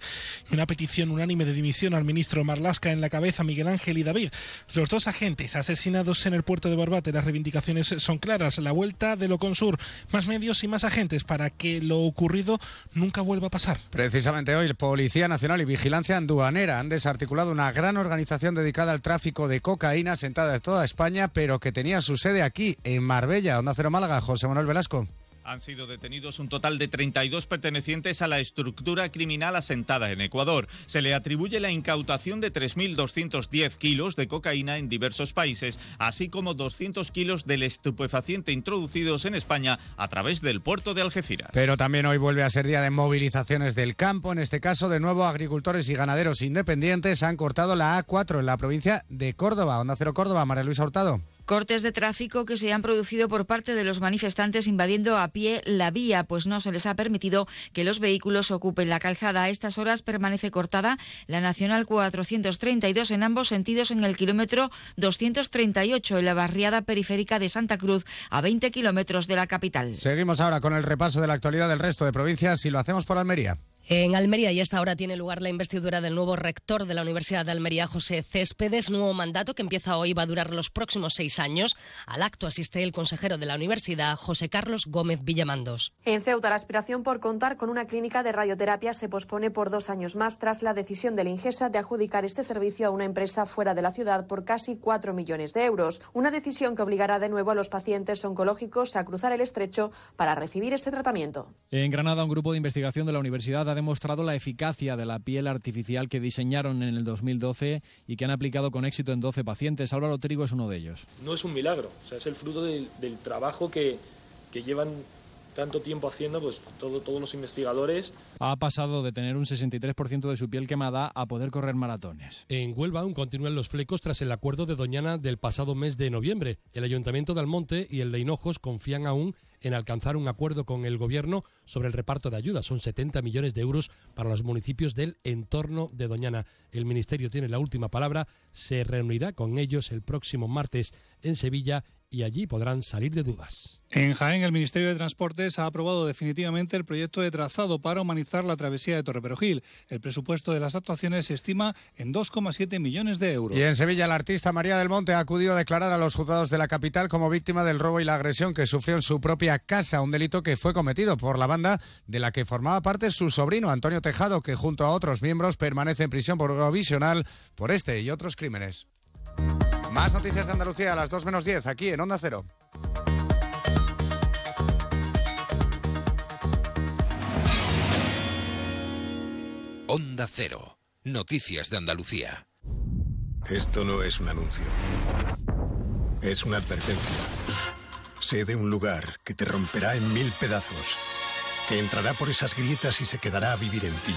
y una petición unánime de dimisión al ministro Marlasca en la cabeza Miguel Ángel y David. Los dos agentes asesinados en el puerto de Barbate, las reivindicaciones son claras. La vuelta de Loconsur, más medios y más agentes para que lo ocurrido nunca vuelva a pasar. Precisamente hoy, Policía Nacional y Vigilancia Aduanera han desarticulado una gran organización dedicada al tráfico de cocaína sentada en toda España, pero que tenía su sede aquí aquí en Marbella, Onda Cero Málaga, José Manuel Velasco. Han sido detenidos un total de 32 pertenecientes a la estructura criminal asentada en Ecuador. Se le atribuye la incautación de 3.210 kilos de cocaína en diversos países, así como 200 kilos del estupefaciente introducidos en España a través del puerto de Algeciras. Pero también hoy vuelve a ser día de movilizaciones del campo. En este caso, de nuevo, agricultores y ganaderos independientes han cortado la A4 en la provincia de Córdoba. Onda Cero Córdoba, María Luisa Hurtado. Cortes de tráfico que se han producido por parte de los manifestantes invadiendo a pie la vía, pues no se les ha permitido que los vehículos ocupen la calzada. A estas horas permanece cortada la Nacional 432 en ambos sentidos en el kilómetro 238 en la barriada periférica de Santa Cruz, a 20 kilómetros de la capital. Seguimos ahora con el repaso de la actualidad del resto de provincias y lo hacemos por Almería. En Almería y esta hora tiene lugar la investidura del nuevo rector de la Universidad de Almería, José Céspedes, nuevo mandato que empieza hoy va a durar los próximos seis años. Al acto asiste el consejero de la universidad, José Carlos Gómez Villamandos. En Ceuta, la aspiración por contar con una clínica de radioterapia se pospone por dos años más tras la decisión de la Ingesa de adjudicar este servicio a una empresa fuera de la ciudad por casi cuatro millones de euros. Una decisión que obligará de nuevo a los pacientes oncológicos a cruzar el estrecho para recibir este tratamiento. En Granada, un grupo de investigación de la universidad demostrado la eficacia de la piel artificial que diseñaron en el 2012 y que han aplicado con éxito en 12 pacientes. Álvaro Trigo es uno de ellos. No es un milagro, o sea, es el fruto del, trabajo que llevan tanto tiempo haciendo, pues todo, todos los investigadores. Ha pasado de tener un 63% de su piel quemada a poder correr maratones. En Huelva aún continúan los flecos tras el acuerdo de Doñana del pasado mes de noviembre. El Ayuntamiento de Almonte y el de Hinojos confían aún en alcanzar un acuerdo con el Gobierno sobre el reparto de ayudas. Son 70 millones de euros para los municipios del entorno de Doñana. El Ministerio tiene la última palabra. Se reunirá con ellos el próximo martes en Sevilla y allí podrán salir de dudas. En Jaén, el Ministerio de Transportes ha aprobado definitivamente el proyecto de trazado para humanizar la travesía de Torreperogil. El presupuesto de las actuaciones se estima en 2,7 millones de euros. Y en Sevilla, la artista María del Monte ha acudido a declarar a los juzgados de la capital como víctima del robo y la agresión que sufrió en su propia casa, un delito que fue cometido por la banda de la que formaba parte su sobrino Antonio Tejado, que junto a otros miembros permanece en prisión provisional por este y otros crímenes. Más noticias de Andalucía a las 2 menos 10, aquí en Onda Cero. Onda Cero. Noticias de Andalucía. Esto no es un anuncio. Es una advertencia. Sé de un lugar que te romperá en mil pedazos, que entrará por esas grietas y se quedará a vivir en ti.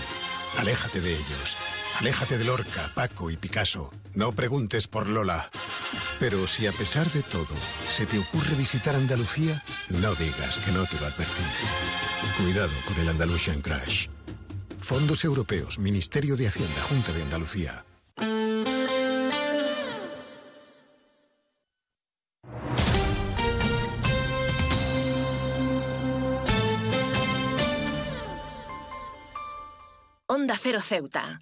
Aléjate de ellos. Aléjate de Lorca, Paco y Picasso. No preguntes por Lola. Pero si a pesar de todo se te ocurre visitar Andalucía, no digas que no te lo advertí. Cuidado con el Andalusian Crash. Fondos Europeos, Ministerio de Hacienda, Junta de Andalucía. Onda Cero Ceuta,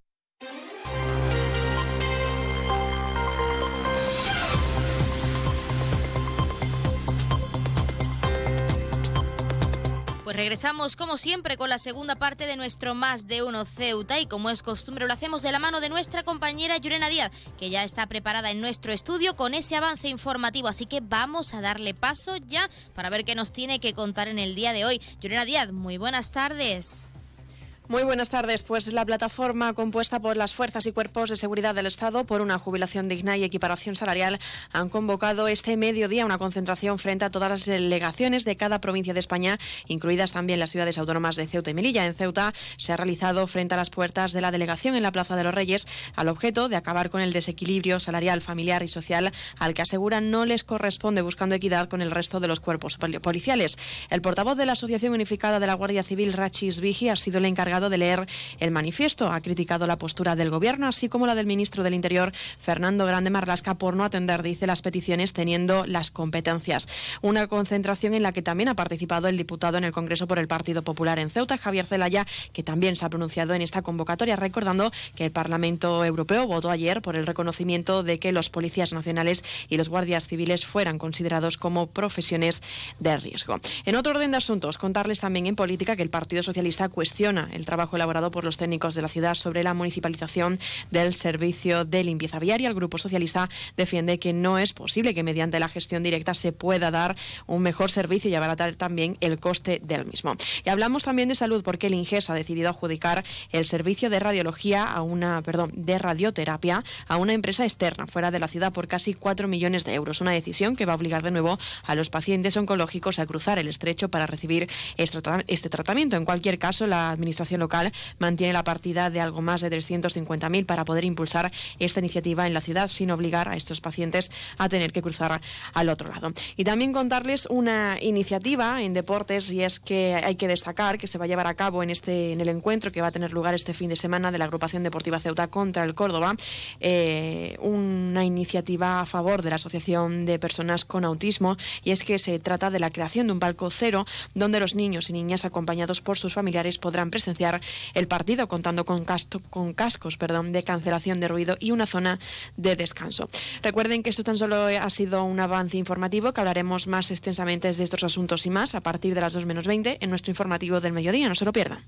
Pues regresamos como siempre con la segunda parte de nuestro Más de Uno Ceuta y como es costumbre lo hacemos de la mano de nuestra compañera Yurena Díaz, que ya está preparada en nuestro estudio con ese avance informativo. Así que vamos a darle paso ya para ver qué nos tiene que contar en el día de hoy. Yurena Díaz, muy buenas tardes. Muy buenas tardes. Pues la plataforma compuesta por las fuerzas y cuerpos de seguridad del Estado por una jubilación digna y equiparación salarial han convocado este mediodía una concentración frente a todas las delegaciones de cada provincia de España, incluidas también las ciudades autónomas de Ceuta y Melilla. En Ceuta se ha realizado frente a las puertas de la delegación en la Plaza de los Reyes al objeto de acabar con el desequilibrio salarial, familiar y social al que aseguran no les corresponde buscando equidad con el resto de los cuerpos policiales. El portavoz de la Asociación Unificada de la Guardia Civil, Rachis Vigi, ha sido el encargado de leer el manifiesto. Ha criticado la postura del Gobierno, así como la del ministro del Interior, Fernando Grande Marlasca, por no atender, dice, las peticiones teniendo las competencias. Una concentración en la que también ha participado el diputado en el Congreso por el Partido Popular en Ceuta, Javier Zelaya, que también se ha pronunciado en esta convocatoria, recordando que el Parlamento Europeo votó ayer por el reconocimiento de que los policías nacionales y los guardias civiles fueran considerados como profesiones de riesgo. En otro orden de asuntos, contarles también en política que el Partido Socialista cuestiona el trabajo elaborado por los técnicos de la ciudad sobre la municipalización del servicio de limpieza viaria. El Grupo Socialista defiende que no es posible que mediante la gestión directa se pueda dar un mejor servicio y abaratar también el coste del mismo. Y hablamos también de salud porque el INGES ha decidido adjudicar el servicio de radiología a una, perdón, de radioterapia a una empresa externa fuera de la ciudad por casi 4 millones de euros. Una decisión que va a obligar de nuevo a los pacientes oncológicos a cruzar el estrecho para recibir este, este tratamiento. En cualquier caso, la Administración local mantiene la partida de algo más de 350.000 para poder impulsar esta iniciativa en la ciudad sin obligar a estos pacientes a tener que cruzar al otro lado. Y también contarles una iniciativa en deportes y es que hay que destacar que se va a llevar a cabo en este en el encuentro que va a tener lugar este fin de semana de la agrupación deportiva Ceuta contra el Córdoba eh, una iniciativa a favor de la asociación de personas con autismo y es que se trata de la creación de un palco cero donde los niños y niñas acompañados por sus familiares podrán presenciar el partido, contando con, con cascos de cancelación de ruido y una zona de descanso. Recuerden que esto tan solo ha sido un avance informativo, que hablaremos más extensamente de estos asuntos y más a partir de las 2 menos 20 en nuestro informativo del mediodía. No se lo pierdan.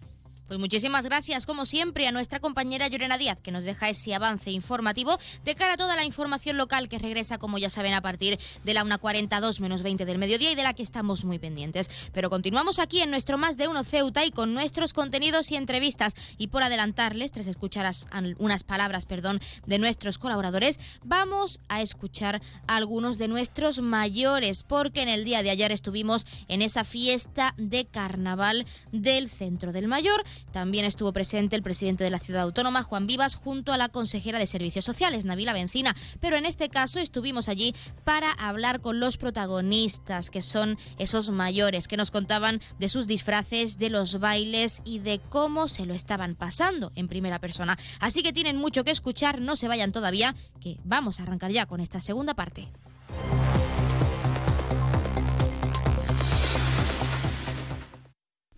Pues muchísimas gracias, como siempre, a nuestra compañera Llorena Díaz, que nos deja ese avance informativo de cara a toda la información local que regresa, como ya saben, a partir de la 1.42 menos 20 del mediodía y de la que estamos muy pendientes. Pero continuamos aquí en nuestro Más de Uno Ceuta y con nuestros contenidos y entrevistas. Y por adelantarles, tras escuchar unas palabras perdón, de nuestros colaboradores, vamos a escuchar a algunos de nuestros mayores, porque en el día de ayer estuvimos en esa fiesta de carnaval del Centro del Mayor también estuvo presente el presidente de la ciudad autónoma, Juan Vivas, junto a la consejera de Servicios Sociales, Navila Bencina. Pero en este caso estuvimos allí para hablar con los protagonistas, que son esos mayores, que nos contaban de sus disfraces, de los bailes y de cómo se lo estaban pasando en primera persona. Así que tienen mucho que escuchar, no se vayan todavía, que vamos a arrancar ya con esta segunda parte.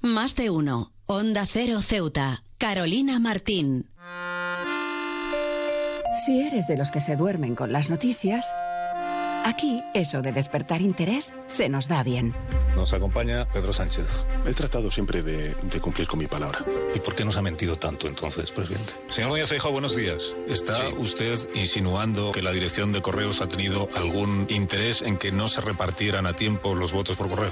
Más de uno. Onda Cero Ceuta. Carolina Martín. Si eres de los que se duermen con las noticias, aquí eso de despertar interés se nos da bien. Nos acompaña Pedro Sánchez. He tratado siempre de, cumplir con mi palabra. ¿Y por qué nos ha mentido tanto entonces, presidente? Señor Núñez Feijóo, buenos días. ¿Está usted insinuando que la dirección de correos ha tenido algún interés en que no se repartieran a tiempo los votos por correo?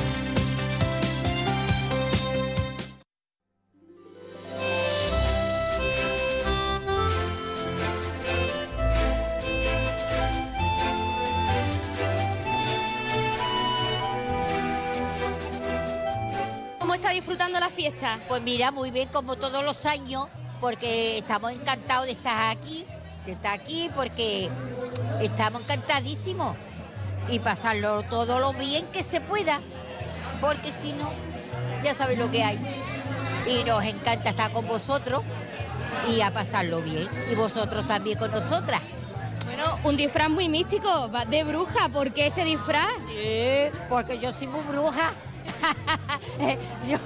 Fiesta? Pues mira, muy bien, como todos los años, porque estamos encantados de estar aquí, de estar aquí, porque estamos encantadísimos y pasarlo todo lo bien que se pueda, porque si no, ya sabéis lo que hay. Y nos encanta estar con vosotros y a pasarlo bien, y vosotros también con nosotras. Bueno, un disfraz muy místico, de bruja, ¿por qué este disfraz? Sí, porque yo soy muy bruja yo,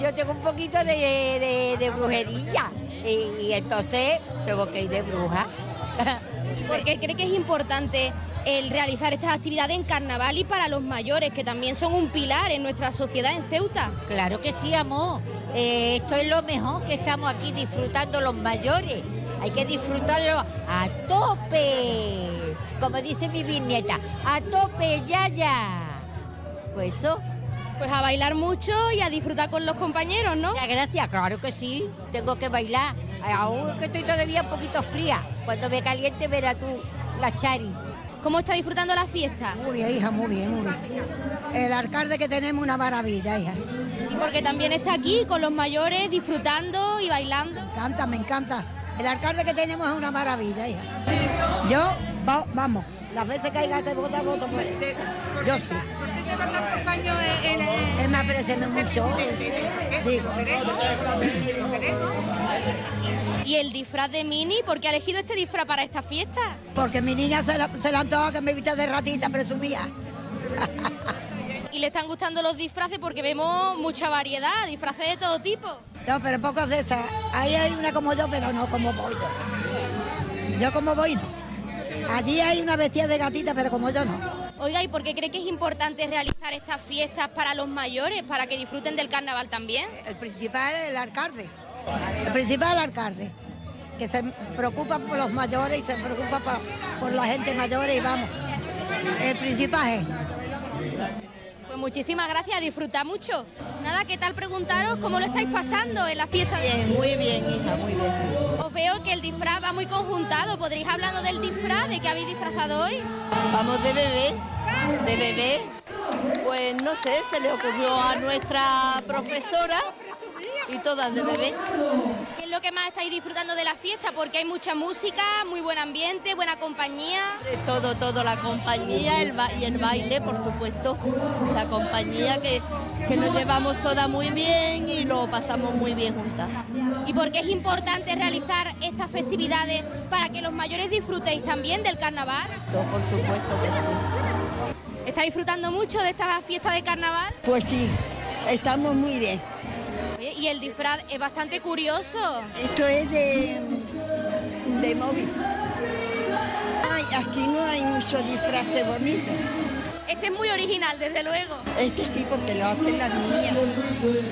yo tengo un poquito de, de- de brujería y, y entonces tengo que ir de bruja. Porque cree que es importante el realizar estas actividades en carnaval y para los mayores, que también son un pilar en nuestra sociedad en Ceuta. Claro que sí, amor. Eh, esto es lo mejor que estamos aquí disfrutando los mayores. Hay que disfrutarlo a tope. Como dice mi bisnieta, a tope, ya, ya. Pues eso. Pues a bailar mucho y a disfrutar con los compañeros, ¿no? Muchas gracias, claro que sí. Tengo que bailar. Aún que estoy todavía un poquito fría. Cuando me caliente, verás tú la chari. ¿Cómo está disfrutando la fiesta? Muy bien, hija, muy bien, muy bien. El alcalde que tenemos una maravilla, hija. Sí, porque también está aquí con los mayores disfrutando y bailando. Me encanta, me encanta. El alcalde que tenemos es una maravilla, hija. Yo, va- vamos, las veces que haya que votar, voto por él. Yo sí. ¿Por qué lleva tantos años en, en, Él me mucho. Digo, ¿Y el disfraz de Mini? ¿Por qué ha elegido este disfraz para esta fiesta? porque mi niña se la, se la antoja que me viste de ratita presumía. Y le están gustando los disfraces porque vemos mucha variedad, disfraces de todo tipo. No, pero pocos de esas. Ahí hay una como yo, pero no como voy. Yo como voy, no. Allí hay una vestida de gatita, pero como yo no. Oiga, ¿y por qué cree que es importante realizar estas fiestas para los mayores, para que disfruten del carnaval también? El principal es el alcalde. El principal es el alcalde. Que se preocupa por los mayores y se preocupa por, por la gente mayor y vamos. El principal es. Pues muchísimas gracias, disfruta mucho. Nada, ¿qué tal preguntaros cómo lo estáis pasando en la fiesta? de muy bien, hija, muy bien. Os veo que el disfraz va muy conjuntado. ¿Podréis hablando del disfraz, de qué habéis disfrazado hoy? Vamos de bebé, de bebé. Pues no sé, se le ocurrió a nuestra profesora y todas de bebé. ¿Qué es lo que más estáis disfrutando de la fiesta? Porque hay mucha música, muy buen ambiente, buena compañía. Todo, todo, la compañía el ba- y el baile, por supuesto. La compañía que, que nos llevamos todas muy bien y lo pasamos muy bien juntas. ¿Y por qué es importante realizar estas festividades para que los mayores disfrutéis también del carnaval? Todo, por supuesto que sí. ¿Estáis disfrutando mucho de esta fiesta de carnaval? Pues sí, estamos muy bien. Y el disfraz es bastante curioso. Esto es de, de móvil. Ay, aquí no hay mucho disfraz bonito. Este es muy original, desde luego. Este sí, porque lo hacen las niñas.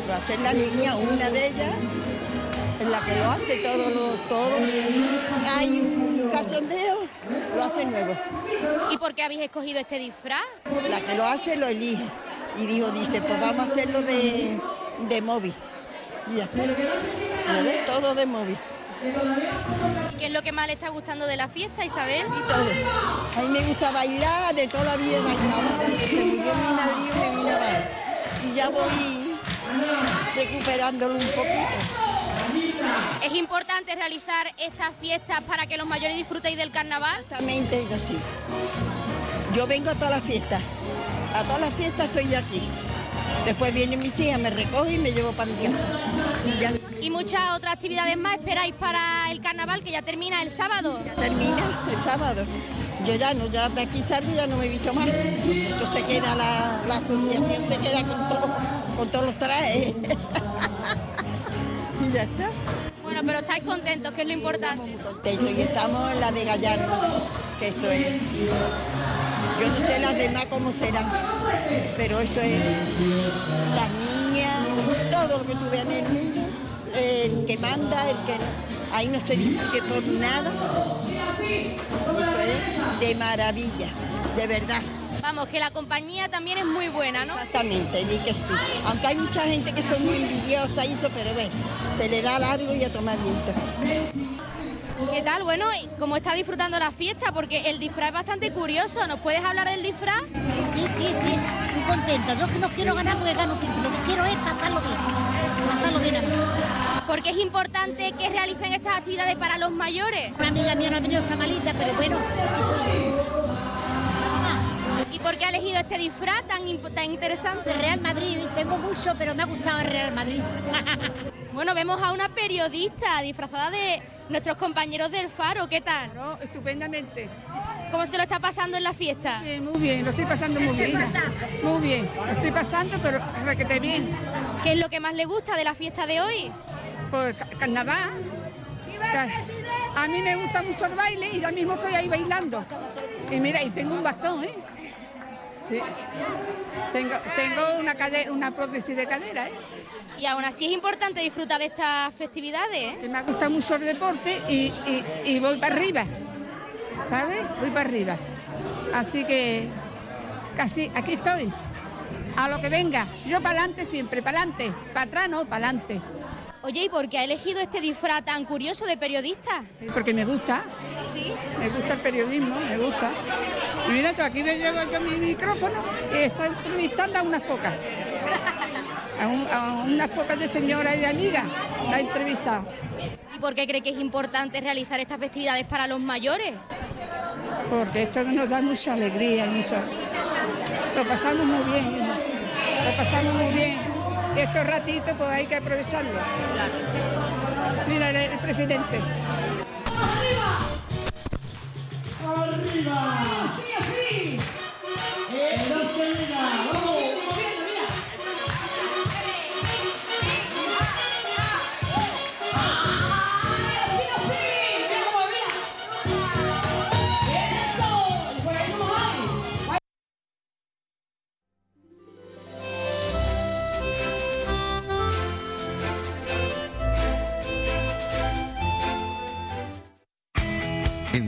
Lo hacen las niñas, una de ellas es la que lo hace todo lo, todo. Hay un cachondeo, lo hace nuevo. ¿Y por qué habéis escogido este disfraz? La que lo hace lo elige. Y dijo, dice, pues vamos a hacerlo de, de móvil. Y ya está. Todo de móvil. ¿Qué es lo que más le está gustando de la fiesta, Isabel? A mí me gusta bailar, de toda la vida he bailado. Desde mi marido me vine a bailar. Y ya voy recuperándolo un poquito. ¿Es importante realizar estas fiestas para que los mayores disfrutéis del carnaval? Exactamente, yo sí. Yo vengo a todas las fiestas. A todas las fiestas estoy aquí. Después viene mi hija, me recoge y me llevo para mi casa. Y ya Y muchas otras actividades más esperáis para el carnaval que ya termina el sábado. termina el sábado. Yo ya no, ya de aquí salgo ya no me he visto más. Esto se queda, la, la asociación se queda con, todo, con todos los trajes. y ya está. Bueno, pero estáis contentos, que es lo importante. Y estamos en la de Gallardo, que eso es. Yo no sé las demás cómo serán, pero eso es las niñas, todo lo que tú veas en el mundo, el que manda, el que no. Ahí no se discute por nada. Eso es de maravilla, de verdad. Vamos, que la compañía también es muy buena, ¿no? Exactamente, di que sí. Aunque hay mucha gente que son muy envidiosa y eso, pero bueno, se le da largo y a tomar viento. ¿Qué tal? Bueno, ¿cómo está disfrutando la fiesta? Porque el disfraz es bastante curioso. ¿Nos puedes hablar del disfraz? Sí, sí, sí, sí. Estoy contenta. Yo que no quiero ganar porque gano. Lo que quiero es pasarlo bien. Pasarlo bien. Porque es importante que realicen estas actividades para los mayores. Una amiga mía no ha venido, está malita, pero bueno. ¿Y por qué ha elegido este disfraz tan, tan interesante? De Real Madrid. Tengo mucho, pero me ha gustado el Real Madrid. Bueno, vemos a una periodista disfrazada de nuestros compañeros del Faro. ¿Qué tal? estupendamente. ¿Cómo se lo está pasando en la fiesta? muy bien, lo estoy pasando muy bien. Muy bien, lo estoy pasando, pero requete bien. ¿Qué es lo que más le gusta de la fiesta de hoy? Pues carnaval. A mí me gusta mucho el baile y ahora mismo estoy ahí bailando. Y mira, y tengo un bastón, ¿eh? Sí. Tengo, tengo una, cadera, una prótesis de cadera, ¿eh? Y aún así es importante disfrutar de estas festividades. Que me gusta mucho el deporte y, y voy para arriba. ¿Sabes? Voy para arriba. Así que casi aquí estoy. A lo que venga. Yo para adelante siempre, para adelante. Para atrás no, para adelante. Oye, ¿y por qué ha elegido este disfraz tan curioso de periodista? Porque me gusta. ¿Sí? Me gusta el periodismo, me gusta. Y mira, tú, aquí me llevo yo mi micrófono y estoy entrevistando a unas pocas. A, unas pocas de señoras y de amigas la he entrevistado. ¿Y por qué cree que es importante realizar estas festividades para los mayores? Porque esto nos da mucha alegría y. Lo pasamos muy bien, lo pasamos muy bien estos ratitos pues hay que aprovecharlo. Mira el, presidente. ¡Arriba! ¡Arriba! ¡Así, así! En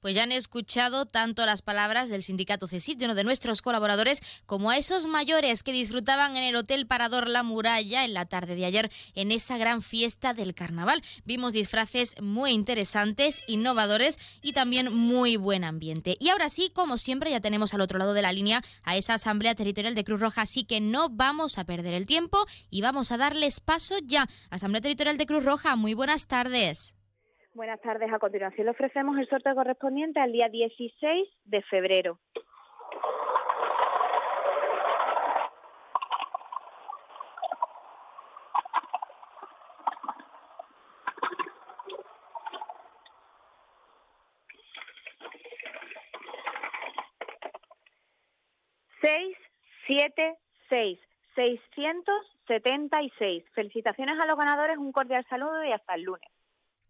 Pues ya han escuchado tanto las palabras del sindicato CESIF, de uno de nuestros colaboradores, como a esos mayores que disfrutaban en el Hotel Parador La Muralla en la tarde de ayer en esa gran fiesta del carnaval. Vimos disfraces muy interesantes, innovadores y también muy buen ambiente. Y ahora sí, como siempre, ya tenemos al otro lado de la línea a esa Asamblea Territorial de Cruz Roja, así que no vamos a perder el tiempo y vamos a darles paso ya. Asamblea Territorial de Cruz Roja, muy buenas tardes. Buenas tardes. A continuación le ofrecemos el sorteo correspondiente al día 16 de febrero. Seis, siete, seis, seiscientos setenta y seis. Felicitaciones a los ganadores, un cordial saludo y hasta el lunes.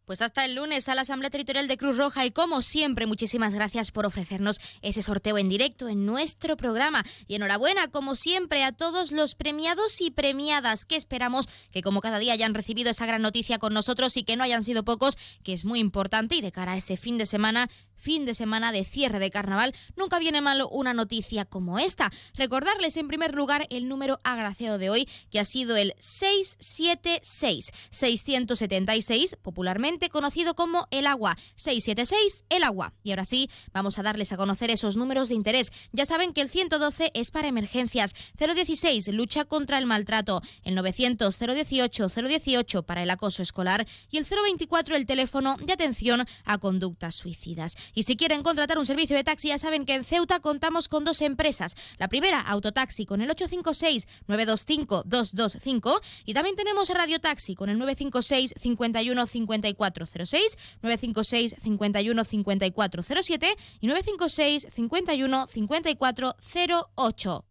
Pues hasta el lunes a la Asamblea Territorial de Cruz Roja y como siempre muchísimas gracias por ofrecernos ese sorteo en directo en nuestro programa. Y enhorabuena como siempre a todos los premiados y premiadas que esperamos que como cada día hayan recibido esa gran noticia con nosotros y que no hayan sido pocos que es muy importante y de cara a ese fin de semana fin de semana de cierre de carnaval, nunca viene mal una noticia como esta. Recordarles en primer lugar el número agraciado de hoy, que ha sido el 676, 676, popularmente conocido como el agua. 676, el agua. Y ahora sí, vamos a darles a conocer esos números de interés. Ya saben que el 112 es para emergencias, 016, lucha contra el maltrato, el 900, 018, 018 para el acoso escolar y el 024, el teléfono de atención a conductas suicidas. Y si quieren contratar un servicio de taxi, ya saben que en Ceuta contamos con dos empresas. La primera, Autotaxi, con el 856-925-225. Y también tenemos Radio Taxi, con el 956 51 5406, 956 51 5407 y 956 51 5408.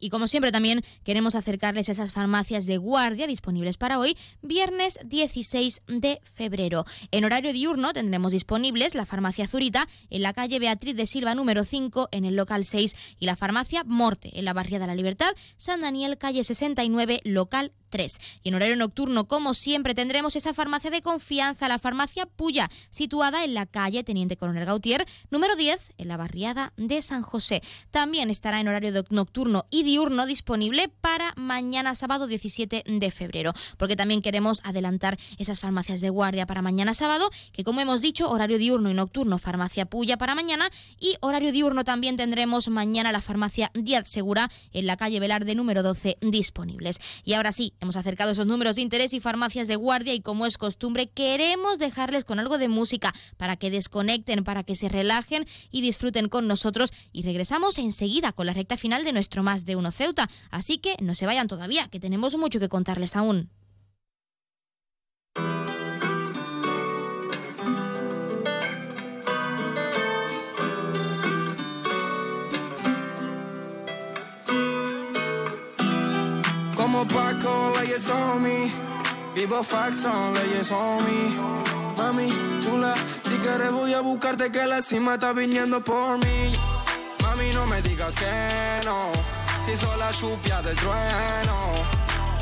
Y como siempre también queremos acercarles a esas farmacias de guardia disponibles para hoy, viernes 16 de febrero. En horario diurno tendremos disponibles la farmacia Zurita en la calle Beatriz de Silva número 5 en el local 6 y la farmacia Morte en la barriada de la Libertad, San Daniel calle 69 local 3. Y en horario nocturno, como siempre, tendremos esa farmacia de confianza, la farmacia Puya, situada en la calle Teniente Coronel Gautier, número 10, en la barriada de San José. También estará en horario nocturno y diurno disponible para mañana sábado 17 de febrero, porque también queremos adelantar esas farmacias de guardia para mañana sábado, que como hemos dicho, horario diurno y nocturno, farmacia Puya para mañana y horario diurno también tendremos mañana la farmacia Díaz Segura en la calle Velarde número 12 disponibles. Y ahora sí, hemos acercado esos números de interés y farmacias de guardia y como es costumbre, queremos dejarles con algo de música para que desconecten, para que se relajen y disfruten con nosotros y regresamos enseguida con la recta final de nuestro Más de Uno Ceuta. Así que no se vayan todavía, que tenemos mucho que contarles aún. Paco, leyes on me. Vivo fax on me. Mami, chula, si quieres voy a buscarte que la cima está viniendo por mí. Mami, no me digas que no, si soy la chupia del trueno.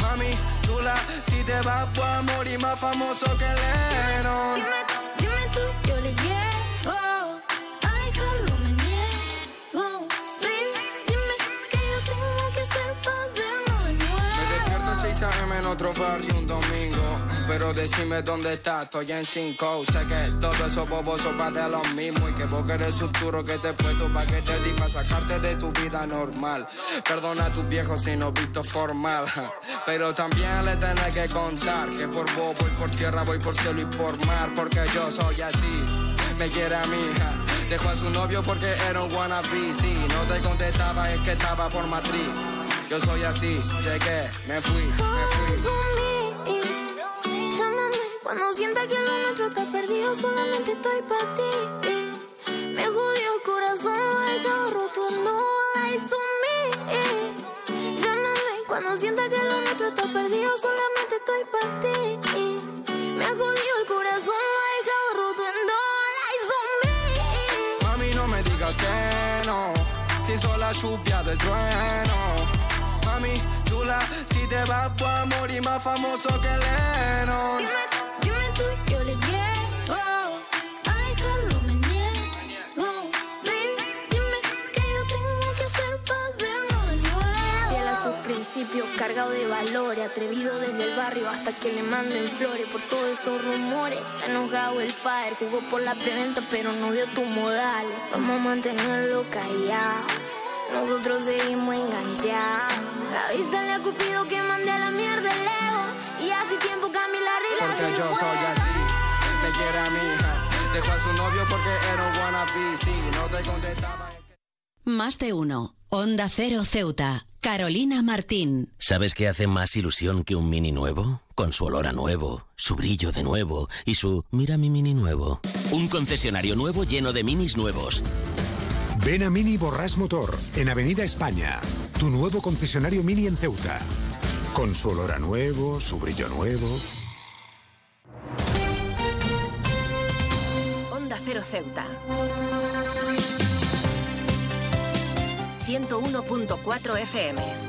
Mami, chula, si te vas a morir más famoso que Lennon. Otro barrio un domingo. Pero decime dónde estás, estoy en 5. Sé que todo eso bobos sopa de lo mismo. Y que vos querés turo que te puesto pa' que te di pa' sacarte de tu vida normal. Perdona a tus viejos si no visto formal. Pero también le tenés que contar que por vos voy por tierra, voy por cielo y por mar. Porque yo soy así, me quiere a mi hija. Dejó a su novio porque era un wannabe. Si no te contestaba es que estaba por matriz. Yo soy así, llegué, me fui, me fui. Llámame cuando sienta que lo nuestro está perdido, solamente estoy para ti. Me jodió el corazón, lo dejado roto, no hay me. Llámame cuando sienta que lo nuestro está perdido, solamente estoy para ti. Me jodió el corazón, lo dejado roto, no hay me. Mami, no me digas que no, si soy la chupia del trueno. Mami, chula, si te vas a morir más famoso que Lennon. Dime tú, yo le llego. Ay, Carlos, me niego. Baby, dime que yo tengo que hacer para vernos de nuevo. Fiel a sus principios, cargado de valores, atrevido desde el barrio hasta que le manden flores por todos esos rumores. Está enojado el fire, jugó por la preventa, pero no dio tu modal. Vamos a mantenerlo callado. Nosotros seguimos enganchados. Avísale a Cupido que mande a la mierda el ego. Y hace tiempo Camila arregla Porque yo soy así, me quiere a mi hija. Dejó a su novio porque era un wannabe. Si no te contestaba. Más de uno. Onda Cero Ceuta. Carolina Martín. ¿Sabes qué hace más ilusión que un mini nuevo? Con su olor a nuevo, su brillo de nuevo y su mira mi mini nuevo. Un concesionario nuevo lleno de minis nuevos. Ven a Mini Borrás Motor, en Avenida España. Tu nuevo concesionario Mini en Ceuta. Con su olor a nuevo, su brillo nuevo. Onda Cero Ceuta. 101.4 FM.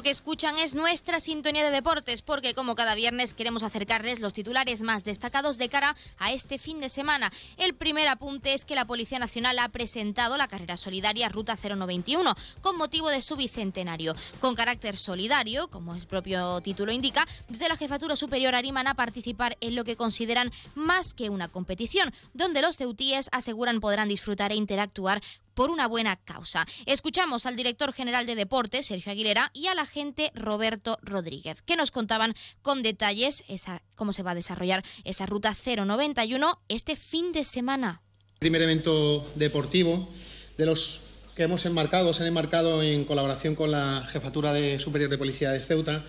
Eso que escuchan es nuestra sintonía de deportes, porque como cada viernes queremos acercarles los titulares más destacados de cara a este fin de semana. El primer apunte es que la Policía Nacional ha presentado la carrera solidaria Ruta 091 con motivo de su bicentenario. Con carácter solidario, como el propio título indica, desde la Jefatura Superior animan a participar en lo que consideran más que una competición, donde los ceutíes aseguran podrán disfrutar e interactuar por una buena causa. Escuchamos al director general de Deportes, Sergio Aguilera, y al agente Roberto Rodríguez, que nos contaban con detalles esa, cómo se va a desarrollar esa ruta 091 este fin de semana. Primer evento deportivo de los que hemos enmarcado, se han enmarcado en colaboración con la Jefatura de Superior de Policía de Ceuta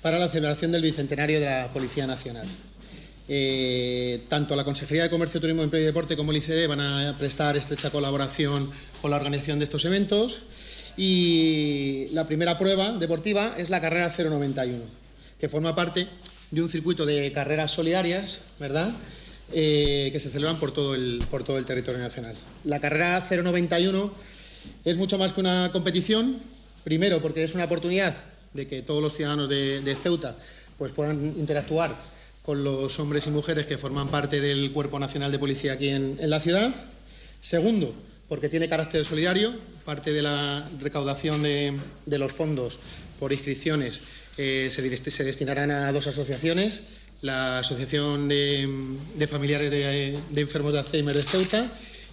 para la celebración del Bicentenario de la Policía Nacional. Eh, tanto la Consejería de Comercio, Turismo, Empleo y Deporte como el ICD van a prestar estrecha colaboración con la organización de estos eventos y la primera prueba deportiva es la carrera 091, que forma parte de un circuito de carreras solidarias, ¿verdad? Eh, que se celebran por todo, el, por todo el territorio nacional. La carrera 091 es mucho más que una competición, primero porque es una oportunidad de que todos los ciudadanos de, Ceuta pues, puedan interactuar con los hombres y mujeres que forman parte del Cuerpo Nacional de Policía aquí en, la ciudad. Segundo, porque tiene carácter solidario, parte de la recaudación de, los fondos por inscripciones eh, se, destinarán a dos asociaciones, la Asociación de, Familiares de, Enfermos de Alzheimer de Ceuta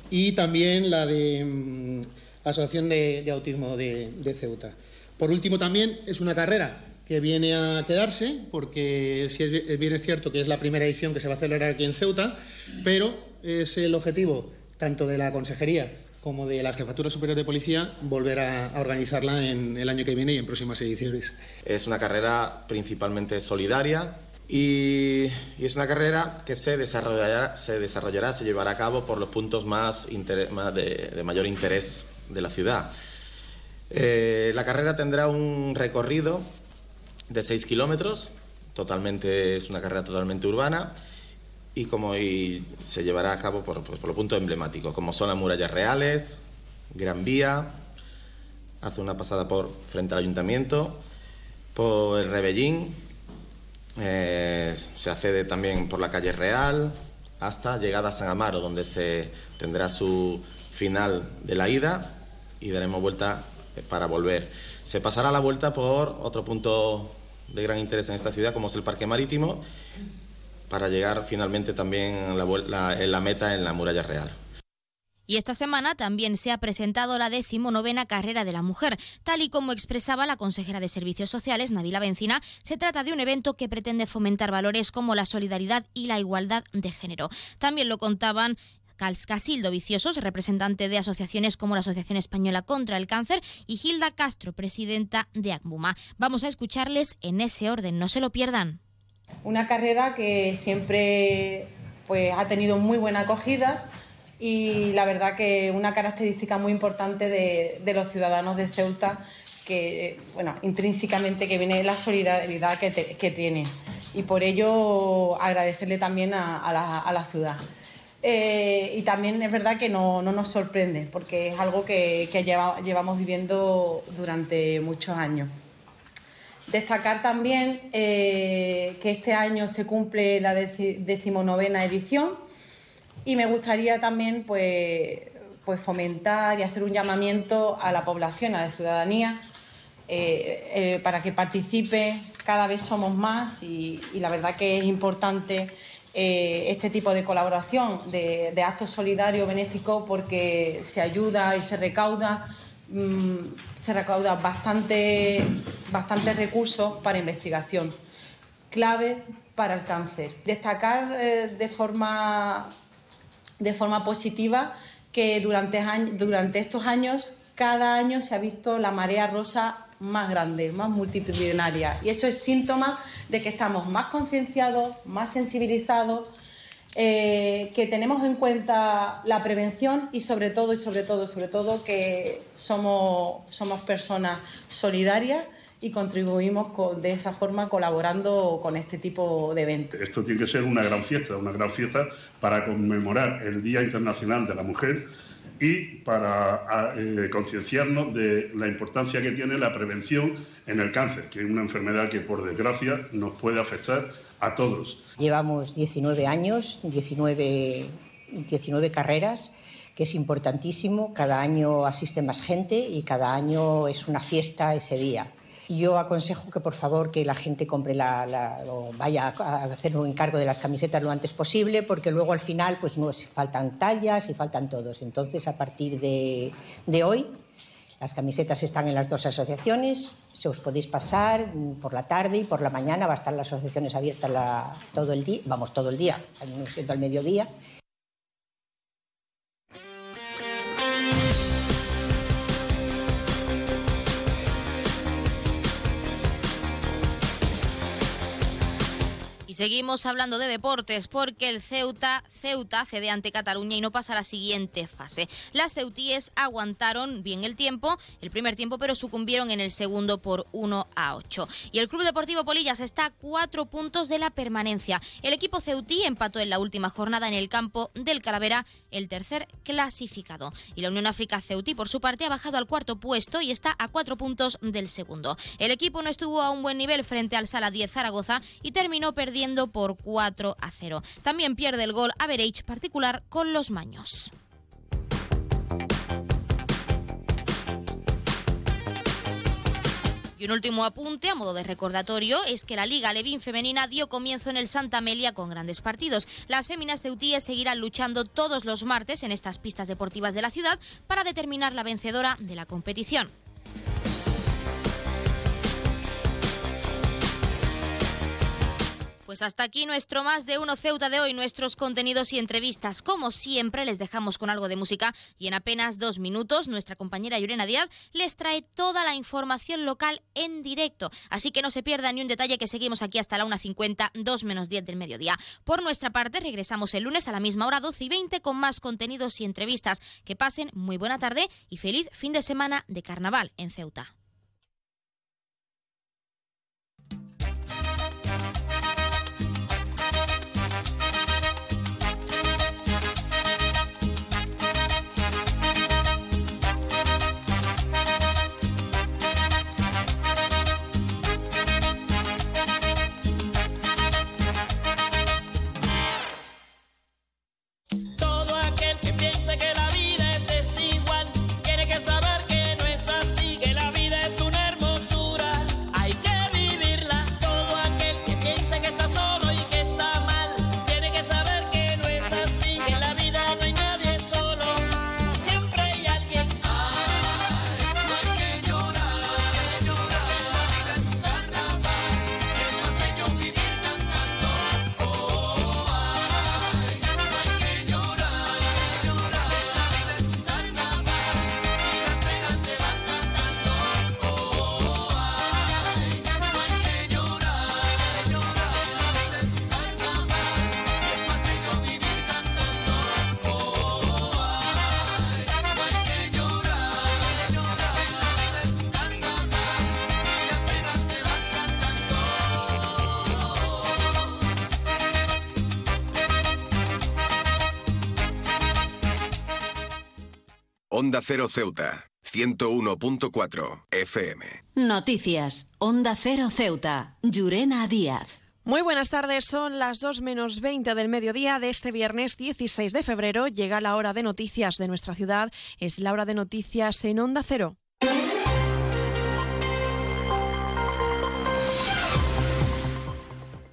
y también la de mm, Asociación de, Autismo de, Ceuta. Por último, también es una carrera que viene a quedarse, porque si es, bien es cierto que es la primera edición que se va a celebrar aquí en Ceuta, pero es el objetivo tanto de la Consejería como de la Jefatura Superior de Policía volver a, organizarla en el año que viene y en próximas ediciones. Es una carrera principalmente solidaria y, es una carrera que se desarrollará, se desarrollará, se llevará a cabo por los puntos más, de, mayor interés de la ciudad. Eh, la carrera tendrá un recorrido de 6 kilómetros, totalmente, es una carrera totalmente urbana y como se llevará a cabo por, por, los puntos emblemáticos, como son las murallas reales, Gran Vía, hace una pasada por frente al ayuntamiento, por el Rebellín, eh, se accede también por la calle Real hasta llegada a San Amaro, donde se tendrá su final de la ida y daremos vuelta para volver. Se pasará la vuelta por otro punto de gran interés en esta ciudad, como es el Parque Marítimo, para llegar finalmente también en la, meta en la Muralla Real. Y esta semana también se ha presentado la decimonovena carrera de la mujer. Tal y como expresaba la consejera de Servicios Sociales, Navila Bencina, se trata de un evento que pretende fomentar valores como la solidaridad y la igualdad de género. También lo contaban Casildo Viciosos, representante de asociaciones como la Asociación Española contra el Cáncer, y Hilda Castro, presidenta de ACMUMA. Vamos a escucharles en ese orden, no se lo pierdan. Una carrera que siempre pues, ha tenido muy buena acogida y la verdad que una característica muy importante de, los ciudadanos de Ceuta que, bueno, intrínsecamente que viene la solidaridad que, tiene y por ello agradecerle también a, la, ciudad. Eh, y también es verdad que no, nos sorprende porque es algo que, llevamos viviendo durante muchos años. Destacar también eh, que este año se cumple la decimonovena edición y me gustaría también pues, pues fomentar y hacer un llamamiento a la población, a la ciudadanía, eh, para que participe. Cada vez somos más y, la verdad que es importante este tipo de colaboración, de, de actos solidarios, benéficos, porque se ayuda y se recauda Mm, se recauda bastante, bastante recursos para investigación, clave para el cáncer. Destacar eh, de, forma, de forma positiva que durante estos años, cada año se ha visto la marea rosa más grande, más multitudinaria. Y eso es síntoma de que estamos más concienciados, más sensibilizados eh, que tenemos en cuenta la prevención y sobre todo, y sobre todo, sobre todo que somos, somos personas solidarias y contribuimos de esa forma colaborando con este tipo de eventos. Esto tiene que ser una gran fiesta, una gran fiesta para conmemorar el Día Internacional de la Mujer y para eh, concienciarnos de la importancia que tiene la prevención en el cáncer, que es una enfermedad que por desgracia nos puede afectar a todos. Llevamos 19 años, 19, 19 carreras, que es importantísimo. Cada año asiste más gente y cada año es una fiesta ese día. Yo aconsejo que por favor que la gente compre la, vaya a hacer un encargo de las camisetas lo antes posible, porque luego al final pues no faltan tallas y faltan todos. Entonces a partir de, de hoy las camisetas están en las dos asociaciones, se os podéis pasar por la tarde y por la mañana, va a estar las asociaciones abiertas todo el día, vamos, todo el día, siento al mediodía. Y seguimos hablando de deportes porque el Ceuta, Ceuta cede ante Cataluña y no pasa a la siguiente fase. Las ceutíes aguantaron bien el tiempo, el primer tiempo, pero sucumbieron en el segundo por 1 a 8. Y el Club Deportivo Polillas está a cuatro puntos de la permanencia. El equipo ceutí empató en la última jornada en el campo del Calavera, el tercer clasificado. Y la Unión África Ceutí, por su parte, ha bajado al cuarto puesto y está a cuatro puntos del segundo. El equipo no estuvo a un buen nivel frente al Sala 10 Zaragoza y terminó perdiendo por 4 a 0. También pierde el gol average particular con los Maños. Y un último apunte a modo de recordatorio es que la Liga Levín Femenina dio comienzo en el Santa Amelia con grandes partidos. Las féminas ceutíes seguirán luchando todos los martes en estas pistas deportivas de la ciudad para determinar la vencedora de la competición. Pues hasta aquí nuestro más de uno Ceuta de hoy, nuestros contenidos y entrevistas. Como siempre, les dejamos con algo de música y en apenas dos minutos nuestra compañera Yurena Díaz les trae toda la información local en directo. Así que no se pierda ni un detalle que seguimos aquí hasta la 1.50, 2 menos 10 del mediodía. Por nuestra parte, regresamos el lunes a la misma hora, 12 y 20, con más contenidos y entrevistas. Que pasen muy buena tarde y feliz fin de semana de carnaval en Ceuta. Cero Ceuta, 101.4 FM. Noticias, Onda Cero Ceuta, Llurena Díaz. Muy buenas tardes, son las 2 menos 20 del mediodía de este viernes 16 de febrero. Llega la hora de noticias de nuestra ciudad, es la hora de noticias en Onda Cero.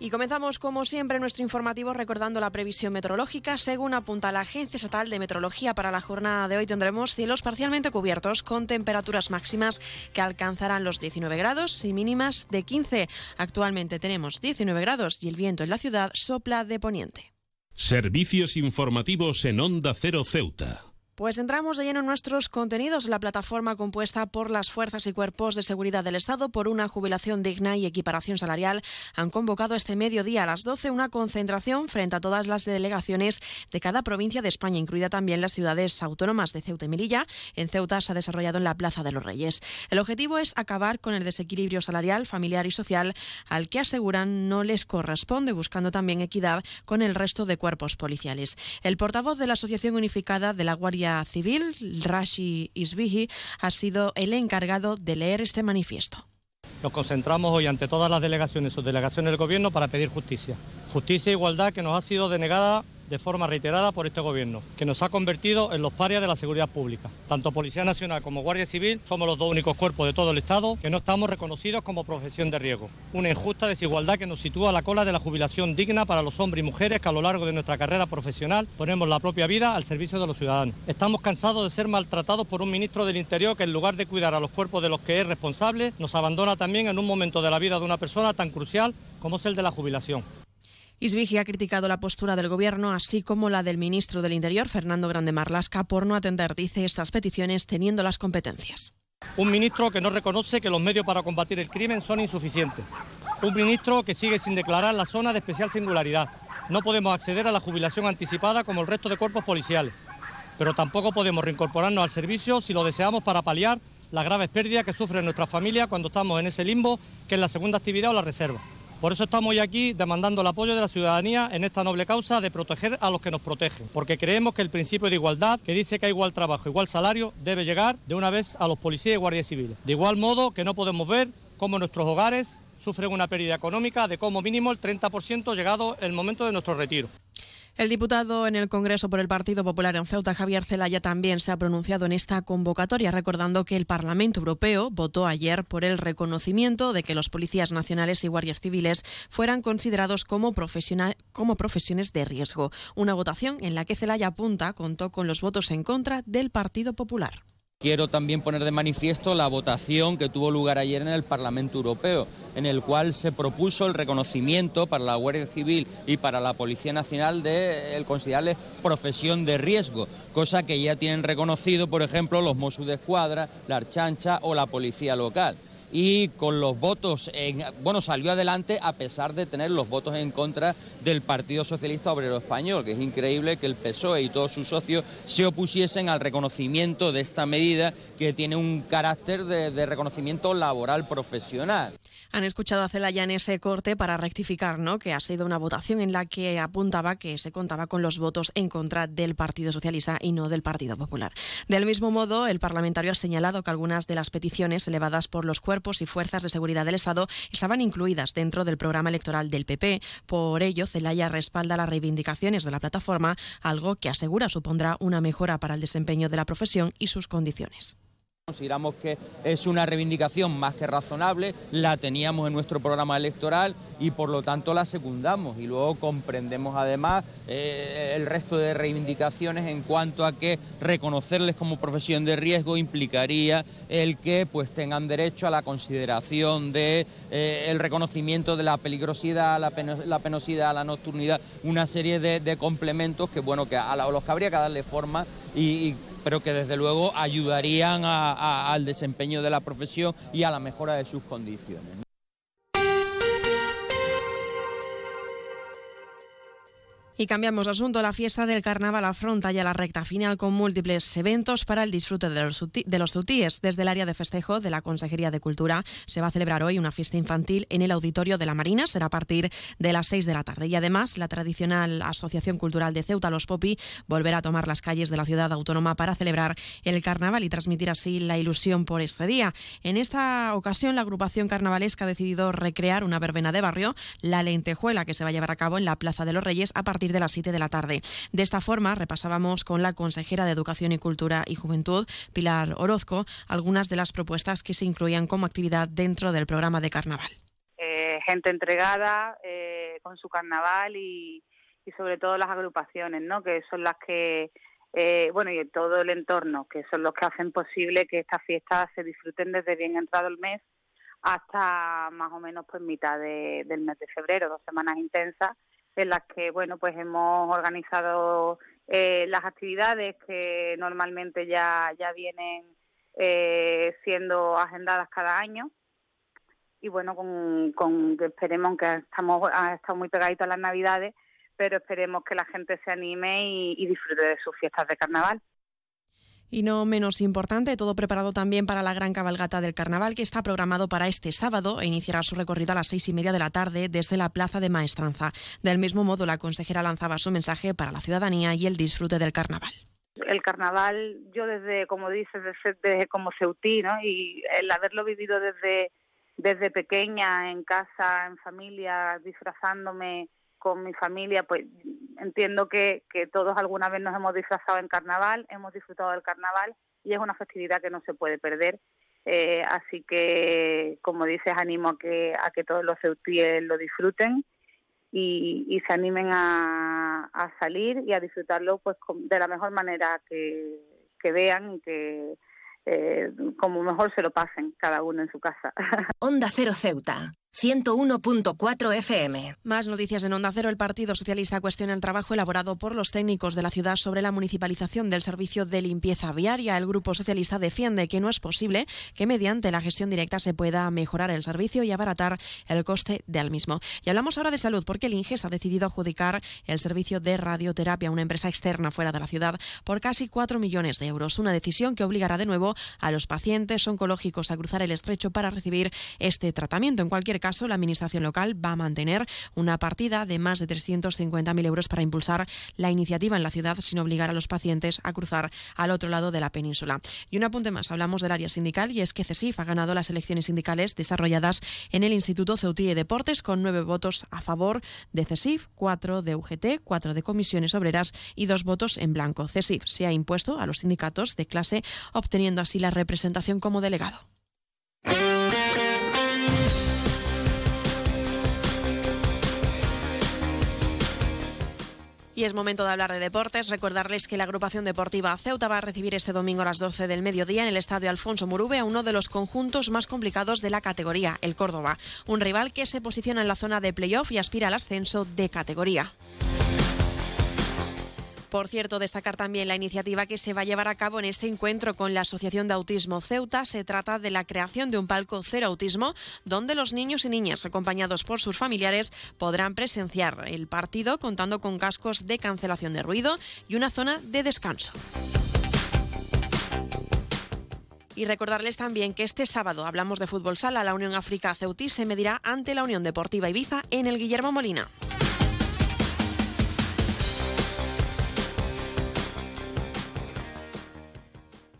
Y comenzamos, como siempre, nuestro informativo recordando la previsión meteorológica. Según apunta la Agencia Estatal de Meteorología para la jornada de hoy, tendremos cielos parcialmente cubiertos con temperaturas máximas que alcanzarán los 19 grados y mínimas de 15. Actualmente tenemos 19 grados y el viento en la ciudad sopla de poniente. Servicios informativos en Onda Cero Ceuta. Pues entramos de lleno en nuestros contenidos. La plataforma compuesta por las fuerzas y cuerpos de seguridad del Estado por una jubilación digna y equiparación salarial han convocado este mediodía a las 12 una concentración frente a todas las delegaciones de cada provincia de España, incluida también las ciudades autónomas de Ceuta y Melilla. En Ceuta se ha desarrollado en la Plaza de los Reyes. El objetivo es acabar con el desequilibrio salarial, familiar y social al que aseguran no les corresponde, buscando también equidad con el resto de cuerpos policiales. El portavoz de la Asociación Unificada de la Guardia Civil, Rashi Isbihi, ha sido el encargado de leer este manifiesto. Nos concentramos hoy ante todas las delegaciones o delegaciones del Gobierno para pedir justicia. Justicia e igualdad que nos ha sido denegada de forma reiterada por este gobierno, que nos ha convertido en los parias de la seguridad pública. Tanto Policía Nacional como Guardia Civil somos los dos únicos cuerpos de todo el Estado que no estamos reconocidos como profesión de riesgo. Una injusta desigualdad que nos sitúa a la cola de la jubilación digna para los hombres y mujeres que a lo largo de nuestra carrera profesional ponemos la propia vida al servicio de los ciudadanos. Estamos cansados de ser maltratados por un ministro del Interior que en lugar de cuidar a los cuerpos de los que es responsable, nos abandona también en un momento de la vida de una persona tan crucial como es el de la jubilación. Isvigi ha criticado la postura del Gobierno, así como la del ministro del Interior, Fernando Grande Marlasca, por no atender, dice, estas peticiones teniendo las competencias. Un ministro que no reconoce que los medios para combatir el crimen son insuficientes. Un ministro que sigue sin declarar la zona de especial singularidad. No podemos acceder a la jubilación anticipada como el resto de cuerpos policiales. Pero tampoco podemos reincorporarnos al servicio si lo deseamos para paliar las graves pérdidas que sufre nuestra familia cuando estamos en ese limbo que es la segunda actividad o la reserva. Por eso estamos hoy aquí demandando el apoyo de la ciudadanía en esta noble causa de proteger a los que nos protegen, porque creemos que el principio de igualdad, que dice que hay igual trabajo, igual salario, debe llegar de una vez a los policías y guardias civiles. De igual modo que no podemos ver cómo nuestros hogares sufren una pérdida económica de como mínimo el 30% llegado el momento de nuestro retiro. El diputado en el Congreso por el Partido Popular en Ceuta, Javier Zelaya, también se ha pronunciado en esta convocatoria, recordando que el Parlamento Europeo votó ayer por el reconocimiento de que los policías nacionales y guardias civiles fueran considerados como, como profesiones de riesgo. Una votación en la que Zelaya apunta contó con los votos en contra del Partido Popular. Quiero también poner de manifiesto la votación que tuvo lugar ayer en el Parlamento Europeo, en el cual se propuso el reconocimiento para la Guardia Civil y para la Policía Nacional de el considerarle profesión de riesgo, cosa que ya tienen reconocido, por ejemplo, los Mossos de Escuadra, la Archancha o la Policía Local y con los votos, en, bueno, salió adelante a pesar de tener los votos en contra del Partido Socialista Obrero Español, que es increíble que el PSOE y todos sus socios se opusiesen al reconocimiento de esta medida que tiene un carácter de reconocimiento laboral profesional. Han escuchado a Celaya en ese corte para rectificar, ¿no? Que ha sido una votación en la que apuntaba que se contaba con los votos en contra del Partido Socialista y no del Partido Popular. Del mismo modo, el parlamentario ha señalado que algunas de las peticiones elevadas por los cuerpos y fuerzas de seguridad del Estado estaban incluidas dentro del programa electoral del PP. Por ello, Celaya respalda las reivindicaciones de la plataforma, algo que asegura supondrá una mejora para el desempeño de la profesión y sus condiciones. Consideramos que es una reivindicación más que razonable, la teníamos en nuestro programa electoral y por lo tanto la secundamos. Y luego comprendemos además eh, el resto de reivindicaciones en cuanto a que reconocerles como profesión de riesgo implicaría el que pues tengan derecho a la consideración de eh, el reconocimiento de la peligrosidad, la, penosidad, la nocturnidad, una serie de, complementos que bueno que a, los que habría que darle forma y pero que desde luego ayudarían al desempeño de la profesión y a la mejora de sus condiciones. Y cambiamos de asunto. La fiesta del carnaval afronta ya la recta final con múltiples eventos para el disfrute de los, de los zutíes. Desde el área de festejo de la Consejería de Cultura se va a celebrar hoy una fiesta infantil en el Auditorio de la Marina. Será a partir de las 6 de la tarde. Y además, la tradicional Asociación Cultural de Ceuta, Los Popi, volverá a tomar las calles de la ciudad autónoma para celebrar el carnaval y transmitir así la ilusión por este día. En esta ocasión, la agrupación carnavalesca ha decidido recrear una verbena de barrio, la lentejuela, que se va a llevar a cabo en la Plaza de los Reyes a partir de las 7 de la tarde. De esta forma, repasábamos con la consejera de Educación y Cultura y Juventud, Pilar Orozco, algunas de las propuestas que se incluían como actividad dentro del programa de carnaval. Eh, gente entregada eh, con su carnaval y, sobre todo las agrupaciones, ¿no? que son las que eh, bueno, y todo el entorno, que son los que hacen posible que estas fiestas se disfruten desde bien entrado el mes hasta más o menos pues mitad del mes de febrero, dos semanas intensas en las que bueno pues hemos organizado eh, las actividades que normalmente ya ya vienen eh, siendo agendadas cada año. Y bueno con, con esperemos que estamos ha estado muy pegaditos a las navidades pero esperemos que la gente se anime y disfrute de sus fiestas de carnaval y no menos importante, todo preparado también para la gran cabalgata del carnaval que está programado para este sábado e iniciará su recorrido a las seis y media de la tarde desde la Plaza de Maestranza. Del mismo modo, la consejera lanzaba su mensaje para la ciudadanía y el disfrute del carnaval. El carnaval, yo desde, como dices, desde, como ceutí, ¿no? y el haberlo vivido desde, desde pequeña, en casa, en familia, disfrazándome con mi familia, pues entiendo que, que todos alguna vez nos hemos disfrazado en carnaval, hemos disfrutado del carnaval y es una festividad que no se puede perder. Eh, así que, como dices, animo a que, a que todos los ceutíes lo disfruten y, se animen a, a, salir y a disfrutarlo pues de la mejor manera que, que vean y que eh, como mejor se lo pasen cada uno en su casa. Onda Cero Ceuta, 101.4 FM. Más noticias en Onda Cero. El Partido Socialista cuestiona el trabajo elaborado por los técnicos de la ciudad sobre la municipalización del servicio de limpieza viaria. El Grupo Socialista defiende que no es posible que mediante la gestión directa se pueda mejorar el servicio y abaratar el coste del mismo. Y hablamos ahora de salud porque el INGES ha decidido adjudicar el servicio de radioterapia a una empresa externa fuera de la ciudad por casi 4 millones de euros. Una decisión que obligará de nuevo a los pacientes oncológicos a cruzar el estrecho para recibir este tratamiento. En cualquier caso, la Administración local va a mantener una partida de más de 350.000 euros para impulsar la iniciativa en la ciudad sin obligar a los pacientes a cruzar al otro lado de la península. Y un apunte más, hablamos del área sindical y es que CESIF ha ganado las elecciones sindicales desarrolladas en el Instituto Ceutí de Deportes con nueve votos a favor de CESIF, cuatro de UGT, cuatro de comisiones obreras y dos votos en blanco. CESIF se ha impuesto a los sindicatos de clase, obteniendo así la representación como delegado. Y es momento de hablar de deportes. Recordarles que la agrupación deportiva Ceuta va a recibir este domingo a las 12 del mediodía en el estadio Alfonso Murube a uno de los conjuntos más complicados de la categoría, el Córdoba. Un rival que se posiciona en la zona de playoff y aspira al ascenso de categoría. Por cierto, destacar también la iniciativa que se va a llevar a cabo en este encuentro con la Asociación de Autismo Ceuta. Se trata de la creación de un palco cero autismo donde los niños y niñas acompañados por sus familiares podrán presenciar el partido contando con cascos de cancelación de ruido y una zona de descanso. Y recordarles también que este sábado hablamos de fútbol sala. La Unión África Ceutí se medirá ante la Unión Deportiva Ibiza en el Guillermo Molina.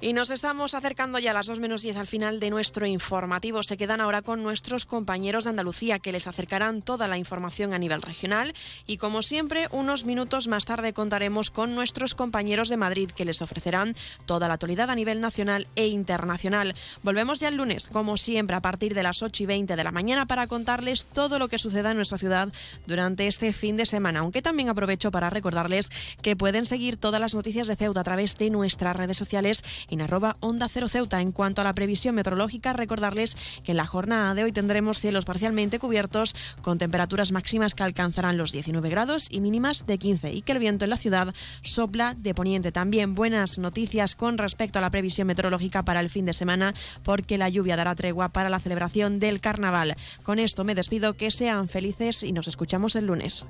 Y nos estamos acercando ya a las 2 menos 10 al final de nuestro informativo. Se quedan ahora con nuestros compañeros de Andalucía que les acercarán toda la información a nivel regional. Y como siempre, unos minutos más tarde contaremos con nuestros compañeros de Madrid que les ofrecerán toda la actualidad a nivel nacional e internacional. Volvemos ya el lunes, como siempre, a partir de las 8 y 20 de la mañana para contarles todo lo que suceda en nuestra ciudad durante este fin de semana. Aunque también aprovecho para recordarles que pueden seguir todas las noticias de Ceuta a través de nuestras redes sociales en arroba Onda Cero Ceuta. En cuanto a la previsión meteorológica, recordarles que en la jornada de hoy tendremos cielos parcialmente cubiertos con temperaturas máximas que alcanzarán los 19 grados y mínimas de 15 y que el viento en la ciudad sopla de poniente. También buenas noticias con respecto a la previsión meteorológica para el fin de semana porque la lluvia dará tregua para la celebración del carnaval. Con esto me despido, que sean felices y nos escuchamos el lunes.